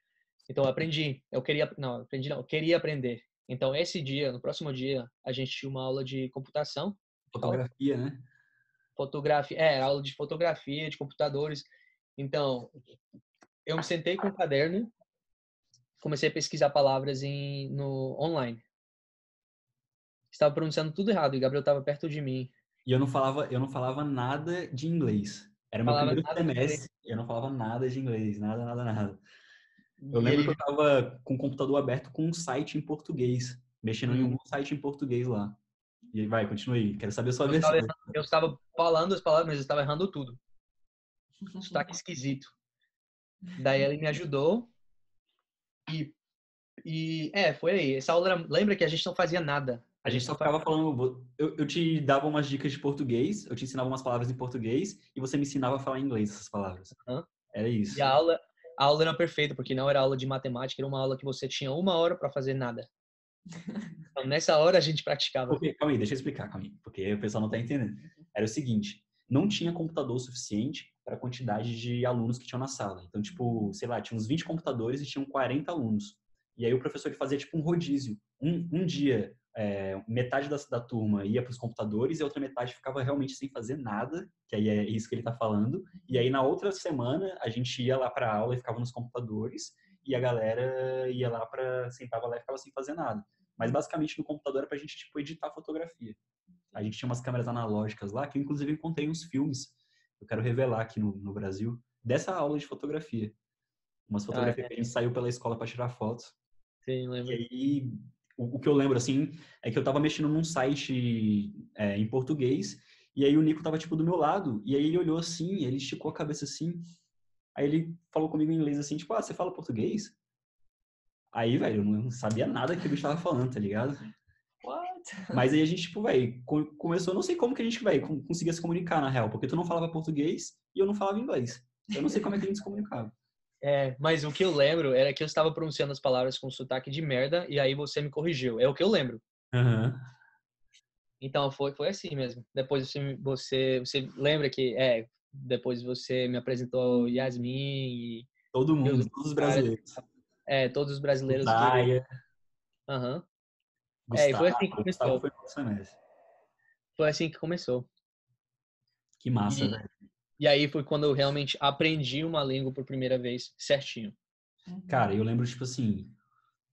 Então eu aprendi. Eu queria, não, aprendi não, eu queria aprender. Então esse dia, no próximo dia, a gente tinha uma aula de computação. Fotografia, né? Fotografia, é, aula de fotografia, de computadores. Então, eu me sentei com um caderno, comecei a pesquisar palavras em, no online. Estava pronunciando tudo errado e Gabriel estava perto de mim. E eu não falava, eu não falava nada de inglês. Era meu Falava primeiro semestre, eu não falava nada de inglês, nada, nada, nada. Eu E lembro ele- que eu tava com o computador aberto com um site em português, mexendo em Hum. algum site em português lá. E aí, vai, continue aí. Quero saber a sua Eu versão. estava, eu estava falando as palavras, mas eu estava errando tudo. Sotaque [laughs] esquisito. Daí ele me ajudou. E, e é, foi aí. Essa aula era, lembra que a gente não fazia nada. A gente só ficava falando. Eu, eu te dava umas dicas de português, eu te ensinava umas palavras em português e você me ensinava a falar inglês essas palavras. Aham. Era isso. E a aula, a aula era perfeita, porque não era aula de matemática, era uma aula que você tinha uma hora para fazer nada. [laughs] Então, nessa hora a gente praticava. Porque, calma aí, deixa eu explicar, calma aí, porque o pessoal não tá entendendo. Era o seguinte, não tinha computador suficiente para a quantidade de alunos que tinham na sala. Então, tipo, sei lá, tinha uns 20 computadores e tinham 40 alunos. E aí o professor fazia tipo um rodízio. Um, um dia, é, metade da, da turma ia para os computadores e a outra metade ficava realmente sem fazer nada, que aí é isso que ele tá falando. E aí na outra semana a gente ia lá para aula e ficava nos computadores e a galera ia lá para sentava lá e ficava sem fazer nada. Mas basicamente no computador era pra gente tipo editar fotografia. A gente tinha umas câmeras analógicas lá que eu inclusive encontrei uns filmes. Eu quero revelar aqui no, no Brasil dessa aula de fotografia. Umas fotografias é. que a gente saiu pela escola para tirar fotos. Sim, E lembro. aí, o, o que eu lembro, assim, é que eu tava mexendo num site é, em português, e aí o Nico tava, tipo, do meu lado, e aí ele olhou assim, ele esticou a cabeça assim, aí ele falou comigo em inglês assim, tipo, ah, você fala português? Aí, velho, eu não sabia nada que ele estava falando, tá ligado? What? [laughs] Mas aí a gente, tipo, velho, co- começou, não sei como que a gente, velho, con- conseguia se comunicar, na real, porque tu não falava português e eu não falava inglês. Eu não sei como é que a gente se comunicava. É, mas o que eu lembro era que eu estava pronunciando as palavras com sotaque de merda e aí você me corrigiu. É o que eu lembro. Aham. Então foi, foi assim mesmo. Depois você, você, você lembra que é, depois você me apresentou Yasmin e Todo mundo, Deus, todos os brasileiros. é, todos os brasileiros. Praia, Aham. Gustavo, É, foi assim que começou. foi. Foi assim que começou. Que massa, E- velho. E aí foi quando eu realmente aprendi uma língua por primeira vez, certinho. Cara, eu lembro, tipo assim,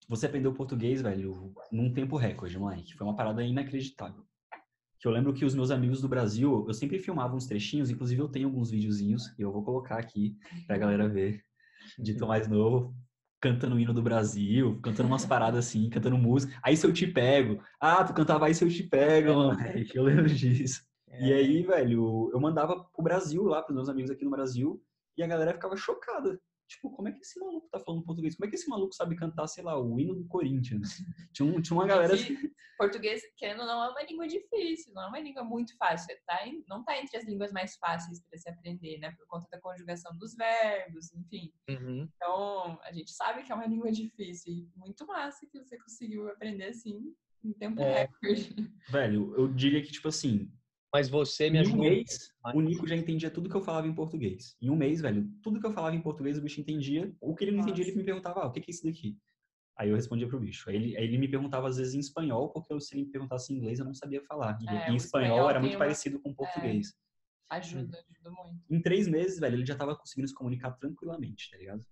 você aprendeu português, velho, num tempo recorde, moleque. Foi uma parada inacreditável. Que eu lembro que os meus amigos do Brasil, eu sempre filmava uns trechinhos, inclusive eu tenho alguns videozinhos, e eu vou colocar aqui pra galera ver, de tô mais novo, cantando o hino do Brasil, cantando umas paradas assim, cantando música. Aí se eu te pego, ah, tu cantava aí se eu te pego, [laughs] moleque, eu lembro disso. É. E aí, velho, eu mandava pro Brasil lá, pros meus amigos aqui no Brasil, e a galera ficava chocada. Tipo, como é que esse maluco tá falando português? Como é que esse maluco sabe cantar, sei lá, o hino do Corinthians? [laughs] Tinha, um- tinha uma galera assim. Que português, querendo ou não, é uma língua difícil, não é uma língua muito fácil. Tá não tá entre as línguas mais fáceis para se aprender, né? Por conta da conjugação dos verbos, enfim. Uhum. Então, a gente sabe que é uma [laughs] língua difícil. E muito massa que você conseguiu aprender assim em tempo É. recorde. Velho, eu diria que, tipo assim, Mas você me em um ajudou. mês, mais. o Nico já entendia tudo que eu falava em português. Em um mês, velho, tudo que eu falava em português o bicho entendia. O que ele não entendia, ele me perguntava, ah, o que é isso daqui? Aí eu respondia pro bicho. Aí ele, aí ele me perguntava às vezes em espanhol, porque eu, se ele me perguntasse em inglês, eu não sabia falar. E É, em espanhol espanhol era muito uma- parecido com português. Ajuda, ajuda muito. Em três meses, velho, ele já tava conseguindo se comunicar tranquilamente, tá ligado?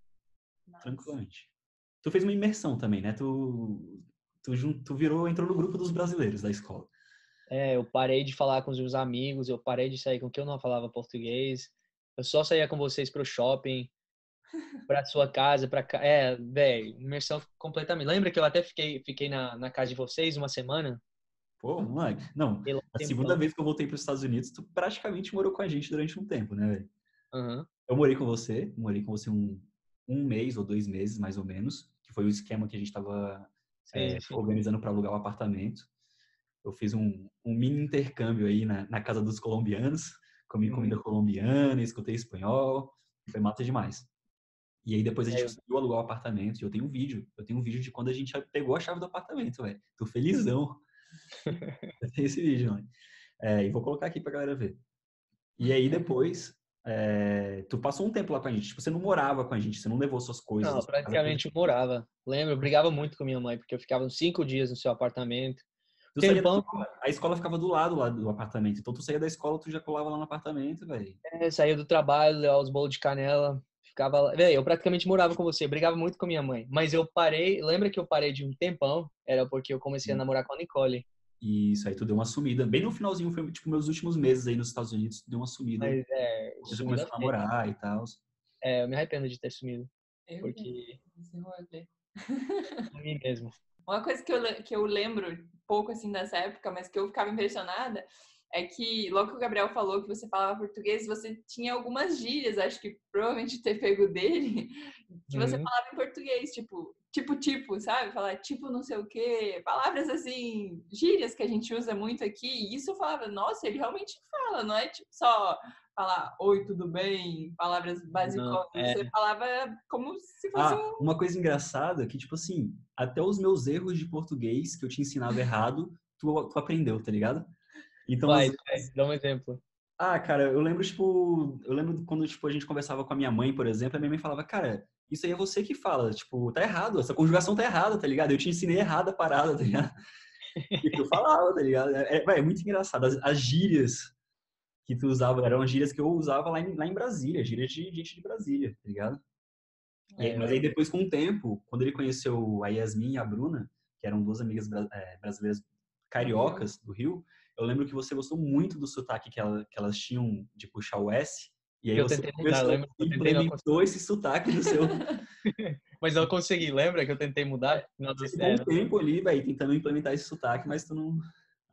Nossa. Tranquilamente. Tu fez uma imersão também, né? Tu, tu, tu virou, entrou no grupo dos brasileiros da escola. É, eu parei de falar com os meus amigos, eu parei de sair com quem eu não falava português. Eu só saía com vocês pro shopping, pra [laughs] sua casa, pra cá. É, velho, imersão completamente. Lembra que eu até fiquei, fiquei na, na casa de vocês uma semana? Pô, moleque. Não, Pelo a segunda vez que eu voltei para os Estados Unidos, tu praticamente morou com a gente durante um tempo, né, velho? Aham. Eu morei com você, morei com você um, um mês ou dois meses, mais ou menos, que foi o esquema que a gente tava Sim, é, sim. organizando para alugar o apartamento. Eu fiz um, um mini intercâmbio aí na, na casa dos colombianos, comi Uhum. comida colombiana, escutei espanhol, foi mata demais. E aí depois a gente É, conseguiu alugar o apartamento, e eu tenho um vídeo, eu tenho um vídeo de quando a gente pegou a chave do apartamento, velho. Tô felizão. [laughs] eu tenho esse vídeo, mano. É, e vou colocar aqui pra galera ver. E aí depois, é, tu passou um tempo lá com a gente. Tipo, você não morava com a gente, você não levou suas coisas. Não, praticamente eu morava. Lembro, eu brigava muito com minha mãe, porque eu ficava uns cinco dias no seu apartamento. Tu Tempão- saía da escola, a escola ficava do lado lá do apartamento. Então tu saía da escola, tu já colava lá no apartamento, velho. É, saía do trabalho, levava os bolos de canela, ficava lá. Véi, eu praticamente morava com você, brigava muito com minha mãe. Mas eu parei, lembra que eu parei de um tempão? Era porque eu comecei a namorar com a Nicole. E isso aí tu deu uma sumida. Bem no finalzinho, foi tipo meus últimos meses aí nos Estados Unidos, tu deu uma sumida. Mas é, Você sumida começou a namorar e tal. É, eu me arrependo de ter sumido, Eu porque esse rolê. a mim mesmo. [laughs] Uma coisa que eu, que eu lembro pouco assim dessa época, mas que eu ficava impressionada, é que logo que o Gabriel falou que você falava português, você tinha algumas gírias, acho que provavelmente ter pego dele, que você Uhum. falava em português, tipo, tipo, tipo, sabe? Falar tipo não sei o quê, palavras assim, gírias que a gente usa muito aqui, e isso eu falava, nossa, ele realmente fala, não é tipo só falar oi, tudo bem, palavras básicas, é. você falava como se fosse Ah, um... uma coisa engraçada que, tipo assim, até os meus erros de português que eu te ensinava errado, tu, tu aprendeu, tá ligado? Então, Vai, às vai, dá um exemplo. Ah, cara, eu lembro, tipo, eu lembro quando, tipo, a gente conversava com a minha mãe, por exemplo, a minha mãe falava, cara, isso aí é você que fala, tipo, tá errado, essa conjugação tá errada, tá ligado? Eu te ensinei errada a parada, tá ligado? [laughs] E tu falava, tá ligado? É, é, é muito engraçado. As, as gírias que tu usava eram as gírias que eu usava lá em, lá em Brasília, gírias de gente de Brasília, tá ligado? E aí- É. mas aí depois, com o tempo, quando ele conheceu a Yasmin e a Bruna, que eram duas amigas é, brasileiras cariocas do Rio, eu lembro que você gostou muito do sotaque que, ela- que elas tinham de puxar o S. E aí Eu você tentei mudar, lembra eu não implementou esse sotaque no seu [laughs] Mas eu consegui, lembra que eu tentei mudar? Não deu Ficou um tempo ali, velho, tentando implementar esse sotaque, mas tu não.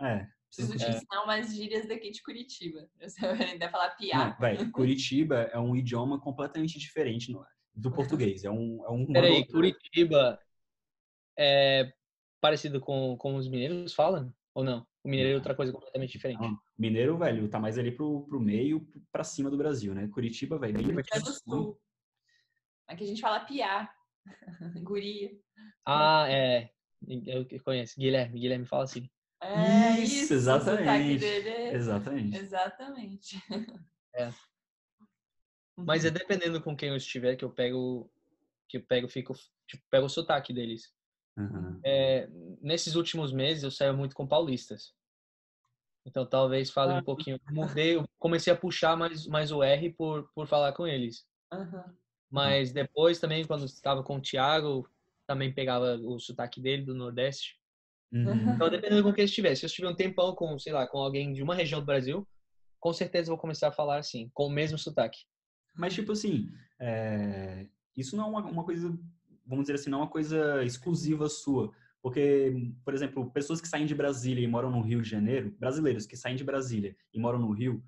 É. Preciso te É. ensinar umas gírias daqui de Curitiba. [laughs] Você vai aprender a falar Não, velho, [laughs] Curitiba é um idioma completamente diferente no- do português. É um. É um Peraí, uma- Curitiba é parecido com, com os mineiros falam? Ou não? O mineiro é outra coisa completamente diferente. Não, Mineiro, velho, tá mais ali pro, pro meio, pra cima do Brasil, né? Curitiba, velho, bem É do sul. Aqui a gente fala piá. [laughs] Guria. Ah, é. Eu que conheço. Guilherme. Guilherme fala assim. É Isso, isso, exatamente. dele é- Exatamente. Exatamente. Mas é dependendo com quem eu estiver que eu pego. Que eu pego, fico. Tipo, pego o sotaque deles. Aham. É, nesses últimos meses eu saio muito com paulistas. Então talvez fale Ah. um pouquinho. Mudei, comecei a puxar mais, mais o R por, por falar com eles. Aham. Mas depois também, quando estava com o Thiago, também pegava o sotaque dele do Nordeste. Uhum. Então, dependendo com quem estiver. Se eu estiver um tempão com, sei lá, com alguém de uma região do Brasil, com certeza eu vou começar a falar assim, com o mesmo sotaque. Mas, tipo assim, é, isso não é uma, uma coisa, vamos dizer assim, não é uma coisa exclusiva sua. Porque, por exemplo, pessoas que saem de Brasília e moram no Rio de Janeiro, brasileiros que saem de Brasília e moram no Rio,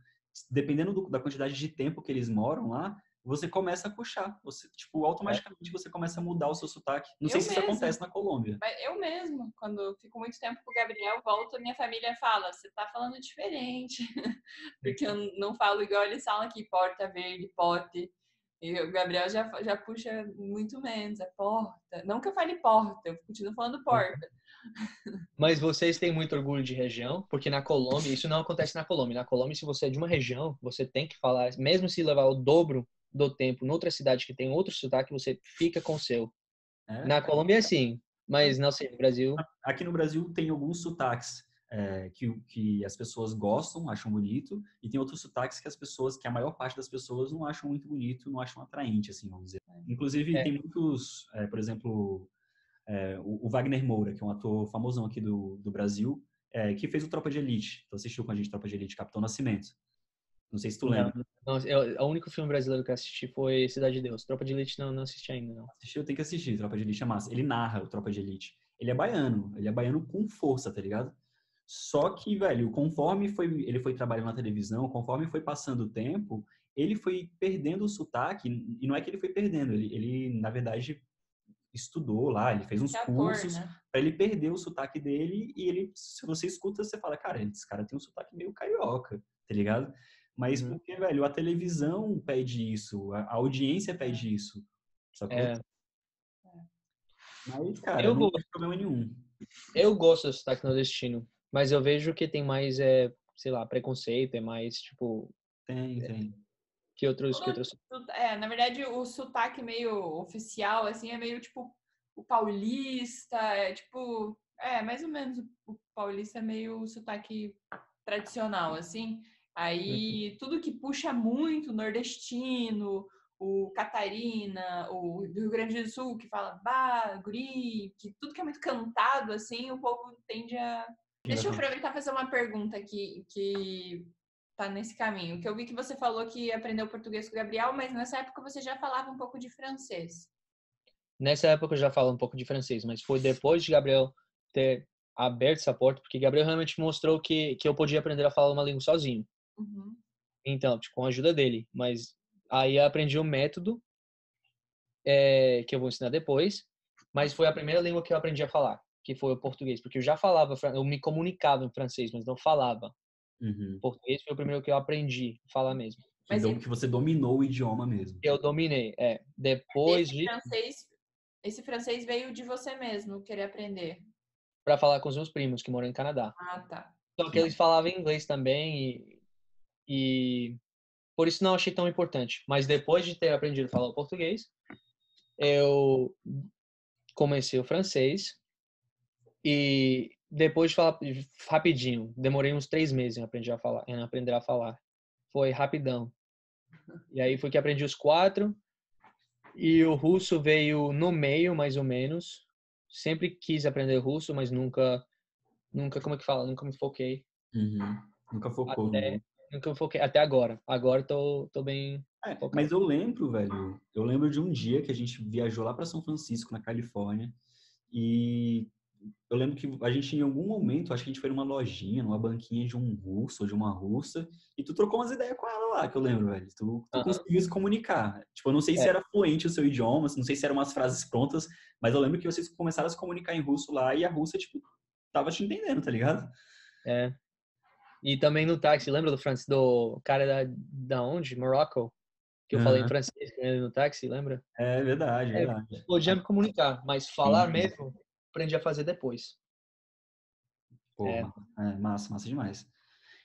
dependendo do- da quantidade de tempo que eles moram lá, você começa a puxar. Você, tipo, automaticamente você começa a mudar o seu sotaque. Não sei Eu se isso acontece na Colômbia. Mas eu mesmo, quando eu fico muito tempo com o Gabriel, volto, a minha família fala, você tá falando diferente. [laughs] Porque eu não falo igual eles falam aqui, porta verde, pote. E o Gabriel já, já puxa muito menos, é porta. Não que eu fale porta, eu continuo falando porta. Mas vocês têm muito orgulho de região, porque na Colômbia, isso não acontece na Colômbia. Na Colômbia, se você é de uma região, você tem que falar, mesmo se levar o dobro do tempo noutra cidade que tem outro sotaque, você fica com o seu. né? Na Colômbia é assim, mas não sei, no Brasil, Aqui no Brasil tem alguns sotaques é, que, que as pessoas gostam, acham bonito, e tem outros sotaques que as pessoas, que a maior parte das pessoas não acham muito bonito, não acham atraente, assim, vamos dizer. Inclusive, É. tem muitos, é, por exemplo, é, o, o Wagner Moura, que é um ator famosão aqui do, do Brasil, é, que fez o Tropa de Elite. Tu assistiu com a gente Tropa de Elite, Capitão Nascimento. Não sei se tu lembra. não, eu, o único filme brasileiro que eu assisti foi Cidade de Deus. Tropa de Elite não, não assisti ainda, não. Assistiu, tem que assistir, Tropa de Elite é massa. Ele narra o Tropa de Elite. Ele é baiano, ele é baiano com força, tá ligado? Só que, velho, conforme foi, ele foi trabalhando na televisão, conforme foi passando o tempo, ele foi perdendo o sotaque, e não é que ele foi perdendo, ele, ele na verdade, estudou lá, ele fez uns cursos né? pra ele perder o sotaque dele, e ele, se você escuta, você fala, cara, esse cara tem um sotaque meio carioca, tá ligado? Mas Uhum. porque, velho, a televisão pede isso, a, audiência pede isso, sacou? É, Mas, cara, Eu não vou- tem problema nenhum. eu gosto do sotaque nordestino, mas eu vejo que tem mais, é, sei lá, preconceito, é mais, tipo, Tem, tem. Que outros, que outros... É, na verdade, o sotaque meio oficial, assim, é meio tipo o paulista, é tipo, é, mais ou menos o paulista é meio o sotaque tradicional, assim. Aí, tudo que puxa muito, nordestino, o Catarina, o do Rio Grande do Sul, que fala bah, guri, que tudo que é muito cantado, assim, o povo tende a. Deixa eu aproveitar e fazer uma pergunta aqui que tá nesse caminho. Que eu vi que você falou que aprendeu português com o Gabriel, mas nessa época você já falava um pouco de francês. Nessa época eu já falo um pouco de francês, mas foi depois de Gabriel ter aberto essa porta, porque Gabriel realmente mostrou que, que eu podia aprender a falar uma língua sozinho. Uhum. Então, tipo, com a ajuda dele. Mas aí eu aprendi o um método é, que eu vou ensinar depois, mas foi a primeira língua que eu aprendi a falar, que foi o português, porque eu já falava, eu me comunicava em francês, mas não falava. Uhum. Português foi o primeiro que eu aprendi a falar mesmo. Mas então, que você dominou o idioma mesmo. Eu dominei, é. Depois esse de. Francês, esse francês veio de você mesmo, querer aprender. Para falar com os meus primos que moram em Canadá. Ah, tá. Só que eles falavam inglês também e, e por isso não achei tão importante. Mas depois de ter aprendido a falar o português, eu comecei o francês e depois de falar rapidinho, demorei uns três meses em aprender a falar, em aprender a falar. Foi rapidão. E aí foi que aprendi os quatro. E o russo veio no meio, mais ou menos. Sempre quis aprender russo, mas nunca, nunca, como é que fala? Nunca me foquei. Uhum. Nunca focou. Até, né? Foquei, até agora. Agora tô, tô bem. É, mas eu lembro, velho. Eu lembro de um dia que a gente viajou lá para São Francisco, na Califórnia. E eu lembro que a gente, em algum momento, acho que a gente foi numa lojinha, numa banquinha de um russo ou de uma russa, e tu trocou umas ideias com ela lá, que eu lembro, velho. Tu, tu uhum. conseguiu se comunicar. Tipo, eu não sei é. se era fluente o seu idioma, não sei se eram umas frases prontas, mas eu lembro que vocês começaram a se comunicar em russo lá e a russa, tipo, tava te entendendo, tá ligado? É. E também no táxi, lembra do Francis, do cara da, da onde? Morocco? Que eu uhum. falei em francês no táxi, lembra? É verdade, é, verdade. Podia me comunicar, mas falar Sim. mesmo aprendi a fazer depois. Pô, é. é. massa, massa demais.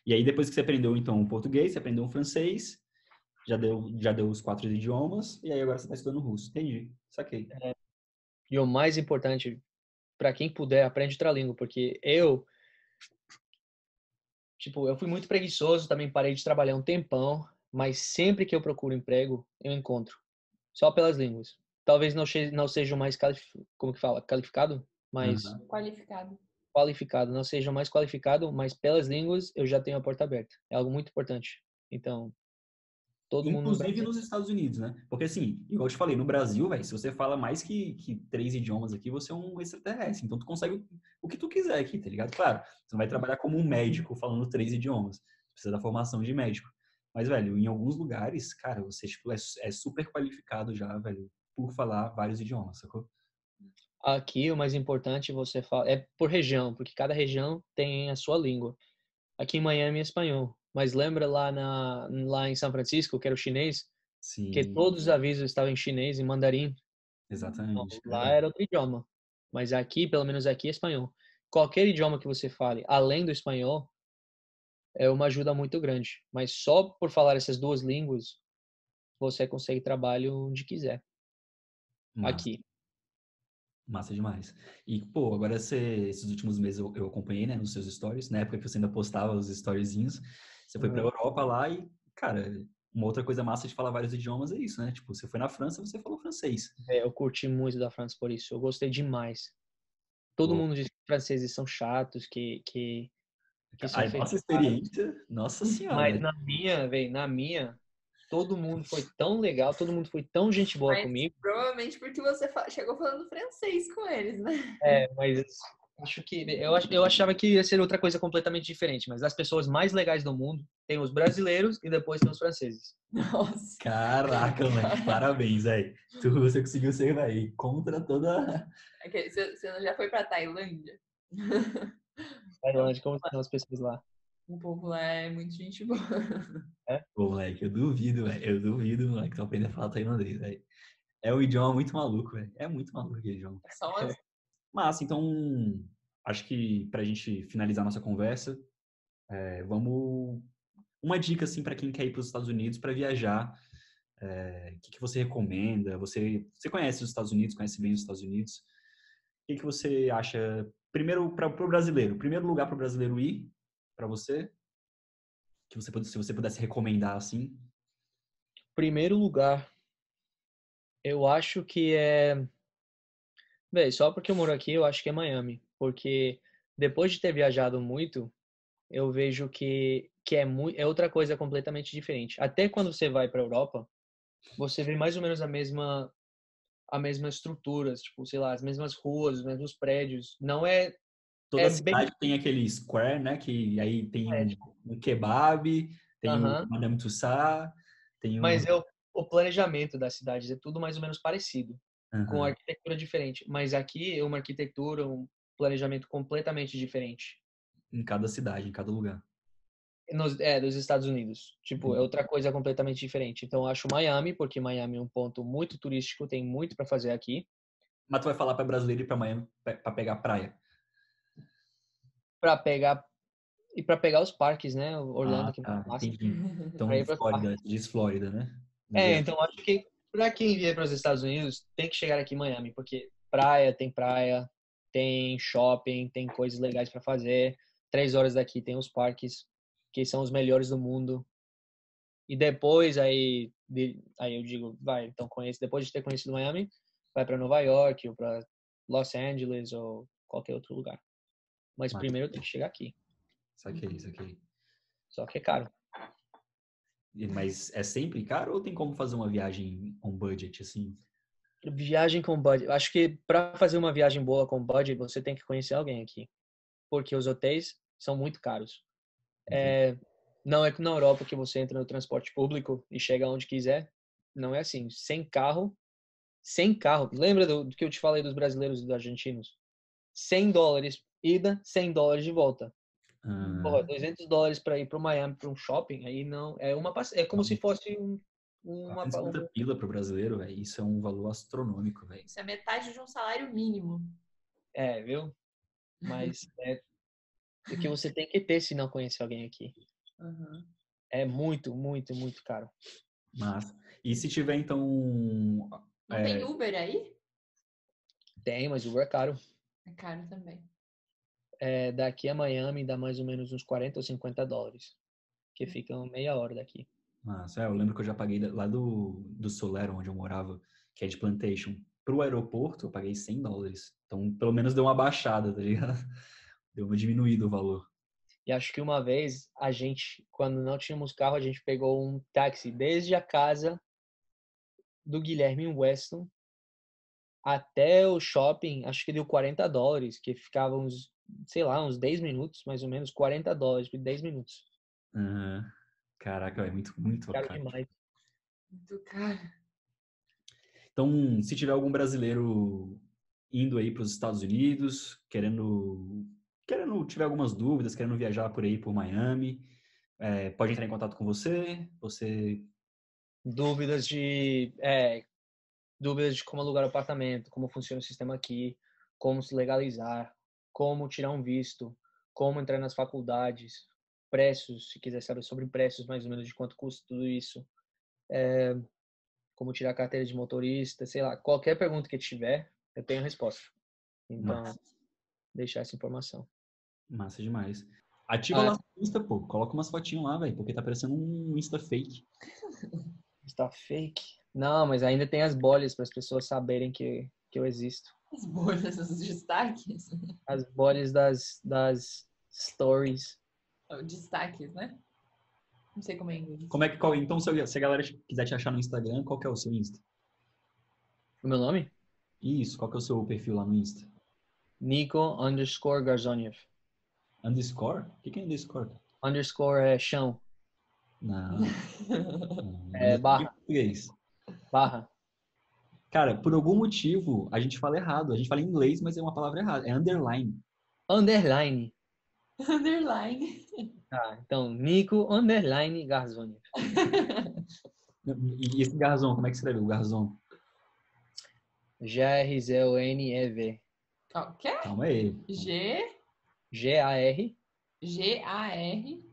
E aí, depois que você aprendeu, então, o português, você aprendeu o francês, já deu, já deu os quatro idiomas, e aí agora você está estudando russo. Entendi, saquei. É. E o mais importante, para quem puder, aprende outra língua, porque eu, tipo, eu fui muito preguiçoso, também parei de trabalhar um tempão, mas sempre que eu procuro emprego, eu encontro. Só pelas línguas. Talvez não, não seja o mais, como que fala, qualificado, mas uhum. qualificado. Qualificado, não seja mais qualificado, mas pelas línguas eu já tenho a porta aberta. É algo muito importante. Então, todo Inclusive mundo. Nos Estados Unidos, né? Porque assim, igual eu te falei, no Brasil, velho, se você fala mais que, que três idiomas aqui, você é um extraterrestre. Então tu consegue o que tu quiser aqui, tá ligado? Claro, você não vai trabalhar como um médico falando três idiomas. Precisa da formação de médico. Mas, velho, em alguns lugares, cara, você tipo, é, é super qualificado já, velho, por falar vários idiomas, sacou? Aqui o mais importante você fala é por região, porque cada região tem a sua língua. Aqui em Miami é espanhol, mas lembra lá na lá em São Francisco, que era o chinês, Sim. que todos os avisos estavam em chinês e mandarim. Exatamente. Então, lá era outro idioma, mas aqui, pelo menos aqui é espanhol. Qualquer idioma que você fale, além do espanhol, é uma ajuda muito grande. Mas só por falar essas duas línguas, você consegue trabalho onde quiser. Massa. Aqui. Massa demais. E, pô, agora você, esses últimos meses eu, eu, acompanhei, né, nos seus stories, na época que você ainda postava os storyzinhos, você foi uhum. pra Europa lá e, cara, uma outra coisa massa de falar vários idiomas é isso, né? Tipo, você foi na França, você falou francês. É, eu curti muito da França por isso, eu gostei demais. Todo pô. mundo diz que franceses são chatos, que... que, que a nossa experiência, nossa senhora. Mas na minha, velho, na minha, todo mundo foi tão legal, todo mundo foi tão gente boa mas, comigo. Provavelmente porque você chegou falando francês com eles, né? É, mas acho que eu, eu achava que ia ser outra coisa completamente diferente, mas as pessoas mais legais do mundo tem os brasileiros e depois tem os franceses. Nossa. Caraca, moleque, [laughs] parabéns, aí. Tu você conseguiu ser aí contra toda. Okay, você, você já foi para Tailândia? [laughs] Tailândia, como são as pessoas lá? O povo lá é muito gente boa. É? Pô, moleque, eu duvido, velho. Eu duvido, moleque, tu aprender a falar tailandês, velho. É um idioma muito maluco, velho. É muito maluco aquele idioma. É só umas... Mas, então, acho que pra gente finalizar nossa conversa, é, vamos, uma dica assim para quem quer ir para os Estados Unidos para viajar. É, o que, que você recomenda? Você, você conhece os Estados Unidos, conhece bem os Estados Unidos? O que, que você acha? Primeiro, para o brasileiro, primeiro lugar para o brasileiro ir, para você? Que você, se você pudesse recomendar assim? Primeiro lugar, eu acho que é. Bem, só porque eu moro aqui, eu acho que é Miami. Porque depois de ter viajado muito, eu vejo que, que é, muito, é outra coisa completamente diferente. Até quando você vai para a Europa, você vê mais ou menos a mesma a mesma estrutura, tipo, sei lá, as mesmas ruas, os mesmos prédios. Não é toda é cidade bem... tem aquele square, né, que aí tem é, tipo... um, kebab, tem uh -huh. o Madame Tussauds, tem Mas é o, o, planejamento das cidades é tudo mais ou menos parecido, uh -huh. com arquitetura diferente. Mas aqui é uma arquitetura, um planejamento completamente diferente. Em cada cidade, em cada lugar. Nos, é, dos Estados Unidos. Tipo, uhum. é outra coisa completamente diferente. Então, eu acho Miami, porque Miami é um ponto muito turístico, tem muito para fazer aqui. Mas tu vai falar para brasileiro ir para Miami para pegar praia? Para pegar e para pegar os parques, né? Orlando ah, aqui tá, [laughs] Então, Flórida, diz Flórida, né? É, então acho que para quem vier para os Estados Unidos, tem que chegar aqui em Miami, porque praia, tem praia, tem shopping, tem coisas legais para fazer. Três horas daqui tem os parques que são os melhores do mundo. E depois aí, aí eu digo, vai, então conhece. Depois de ter conhecido Miami, vai para Nova York ou para Los Angeles ou qualquer outro lugar. Mas, primeiro tem que chegar aqui. Saquei, saquei. Só que é caro. Mas é sempre caro ou tem como fazer uma viagem budget assim? Viagem com budget. Acho que para fazer uma viagem boa com budget, você tem que conhecer alguém aqui. Porque os hotéis são muito caros. É, não é que na Europa que você entra no transporte público e chega onde quiser. Não é assim. Sem carro, sem carro. Lembra do, do que eu te falei dos brasileiros e dos argentinos? 100 dólares ida, 100 dólares de volta. Ah. Porra, 200 dólares para ir para Miami para um shopping, aí não é uma é como se fosse um, uma 50 pila para o brasileiro, véio, isso é um valor astronômico, velho. Isso é metade de um salário mínimo. É, viu? Mas [laughs] é, o que você tem que ter se não conhecer alguém aqui. Uhum. É muito, muito, muito caro. Mas, e se tiver então. Não é... tem Uber aí? Tem, mas Uber é caro. É caro também. É, daqui a Miami dá mais ou menos uns 40 ou 50 dólares. Que hum. ficam meia hora daqui. Nossa, é, eu lembro que eu já paguei lá do, do Solero, onde eu morava, que é de Plantation, pro aeroporto, eu paguei 100 dólares. Então, pelo menos deu uma baixada, tá ligado? [laughs] Deu uma diminuída o valor. E acho que uma vez a gente, quando não tínhamos carro, a gente pegou um táxi desde a casa do Guilherme Weston até o shopping, acho que deu 40 dólares, que ficava uns, sei lá, uns 10 minutos, mais ou menos, 40 dólares por 10 minutos. Uhum. Caraca, é muito, muito caro. Caro demais. Muito caro. Então, se tiver algum brasileiro indo aí para os Estados Unidos, querendo querendo, tiver algumas dúvidas, querendo viajar por aí, por Miami, é, pode entrar em contato com você. Você. Dúvidas de. É, dúvidas de como alugar apartamento, como funciona o sistema aqui, como se legalizar, como tirar um visto, como entrar nas faculdades, preços, se quiser saber sobre preços, mais ou menos de quanto custa tudo isso. É, como tirar carteira de motorista, sei lá, qualquer pergunta que tiver, eu tenho a resposta. Então, Nossa. deixar essa informação. Massa demais. Ativa ah, lá no Insta, pô. Coloca umas fotinhas lá, velho, porque tá parecendo um Insta fake. [laughs] Insta fake? Não, mas ainda tem as bolhas para as pessoas saberem que, que eu existo. As bolhas, os destaques? As bolhas das, das stories. Destaques, né? Não sei como é inglês. Como é que, qual, então, se, eu, se a galera quiser te achar no Instagram, qual que é o seu Insta? O meu nome? Isso, qual que é o seu perfil lá no Insta? Nico underscore Garzoniev. Underscore? O que é underscore? Underscore é chão. [laughs] Não. é barra. Português. Barra. Cara, por algum motivo a gente fala errado. A gente fala em inglês, mas é uma palavra errada. É underline. Underline. [laughs] Underline. Tá, então, Nico underline Garzoni. e esse Garzon, como é que escreve o Garzon? G-R-Z-O-N-E-V. O quê? Calma aí. G... G-A-R. G-A-R.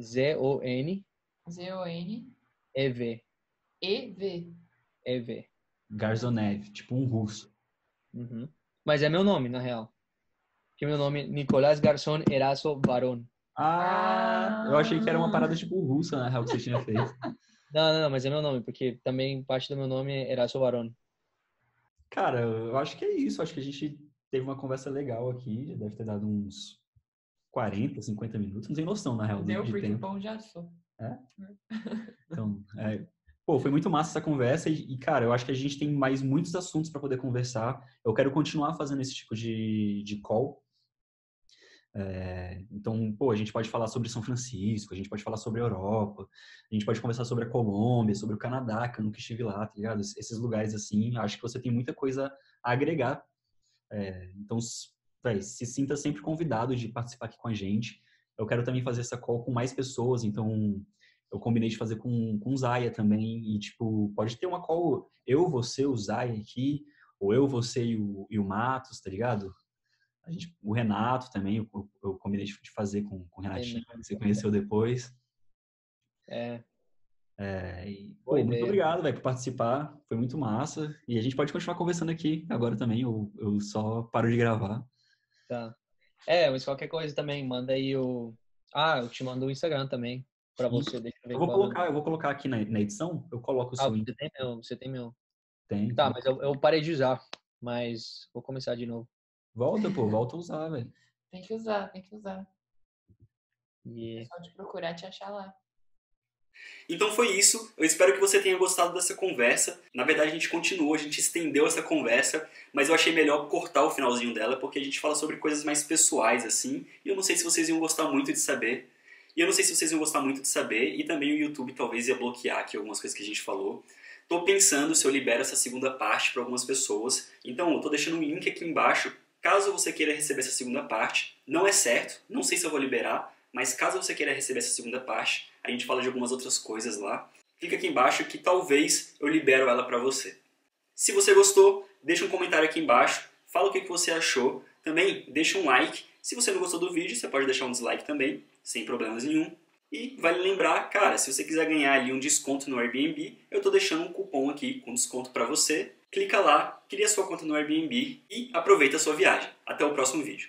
Z-O-N. Z-O-N. EV. E-V. EV. Garzonev, tipo um russo. Uhum. Mas é meu nome, na real. Que meu nome é Nicolás Garçon Eraso Baron. Ah, eu achei que era uma parada tipo russa, na real, que você tinha feito. [laughs] Não, não, não, mas é meu nome, porque também parte do meu nome é Eraso Baron. Cara, eu acho que é isso. Acho que a gente teve uma conversa legal aqui. Já deve ter dado uns 40, 50 minutos. Não tem noção, na real, Deu de porque tempo. bom já sou. [laughs] Então, é, pô, foi muito massa essa conversa e, e, cara, eu acho que a gente tem mais muitos assuntos para poder conversar. Eu quero continuar fazendo esse tipo de, de call. É, então, pô, a gente pode falar sobre São Francisco, a gente pode falar sobre a Europa, a gente pode conversar sobre a Colômbia, sobre o Canadá, que eu nunca estive lá, tá ligado? Esses lugares assim, acho que você tem muita coisa a agregar. É, então, véi, se sinta sempre convidado de participar aqui com a gente. Eu quero também fazer essa call com mais pessoas, então eu combinei de fazer com, com o Zaya também. E, tipo, pode ter uma call eu, você, o Zaya aqui, ou eu, você e o, e o Matos, tá ligado? A gente, o Renato também, eu, eu combinei de fazer com, com o Renatinho, que você conheceu depois. É. É, e, pô, muito ideia. obrigado, velho, por participar. Foi muito massa. E a gente pode continuar conversando aqui agora também. Eu, eu só paro de gravar. Tá. É, mas qualquer coisa também, manda aí o. Ah, eu te mando o Instagram também. Pra você, deixa eu ver Eu vou é colocar, eu vou colocar aqui na, na edição. Eu coloco o Ah, seu você tem meu, você tem meu. tem. Tá, mas eu, eu parei de usar. Mas vou começar de novo. Volta, pô, [laughs] volta a usar, velho. Tem que usar, tem que usar. E Só de procurar te achar lá. Então foi isso. Eu espero que você tenha gostado dessa conversa. Na verdade, a gente continuou, a gente estendeu essa conversa, mas eu achei melhor cortar o finalzinho dela porque a gente fala sobre coisas mais pessoais assim. E eu não sei se vocês iam gostar muito de saber. E eu não sei se vocês iam gostar muito de saber. E também o YouTube talvez ia bloquear aqui algumas coisas que a gente falou. Tô pensando se eu libero essa segunda parte para algumas pessoas. Então, eu tô deixando um link aqui embaixo. Caso você queira receber essa segunda parte, não é certo, não sei se eu vou liberar, mas caso você queira receber essa segunda parte, a gente fala de algumas outras coisas lá. Clica aqui embaixo que talvez eu libero ela para você. Se você gostou, deixa um comentário aqui embaixo, fala o que você achou. Também deixa um like. Se você não gostou do vídeo, você pode deixar um dislike também, sem problemas nenhum. E vale lembrar, cara, se você quiser ganhar ali um desconto no Airbnb, eu tô deixando um cupom aqui com desconto para você. Clica lá, cria sua conta no Airbnb e aproveita a sua viagem. Até o próximo vídeo.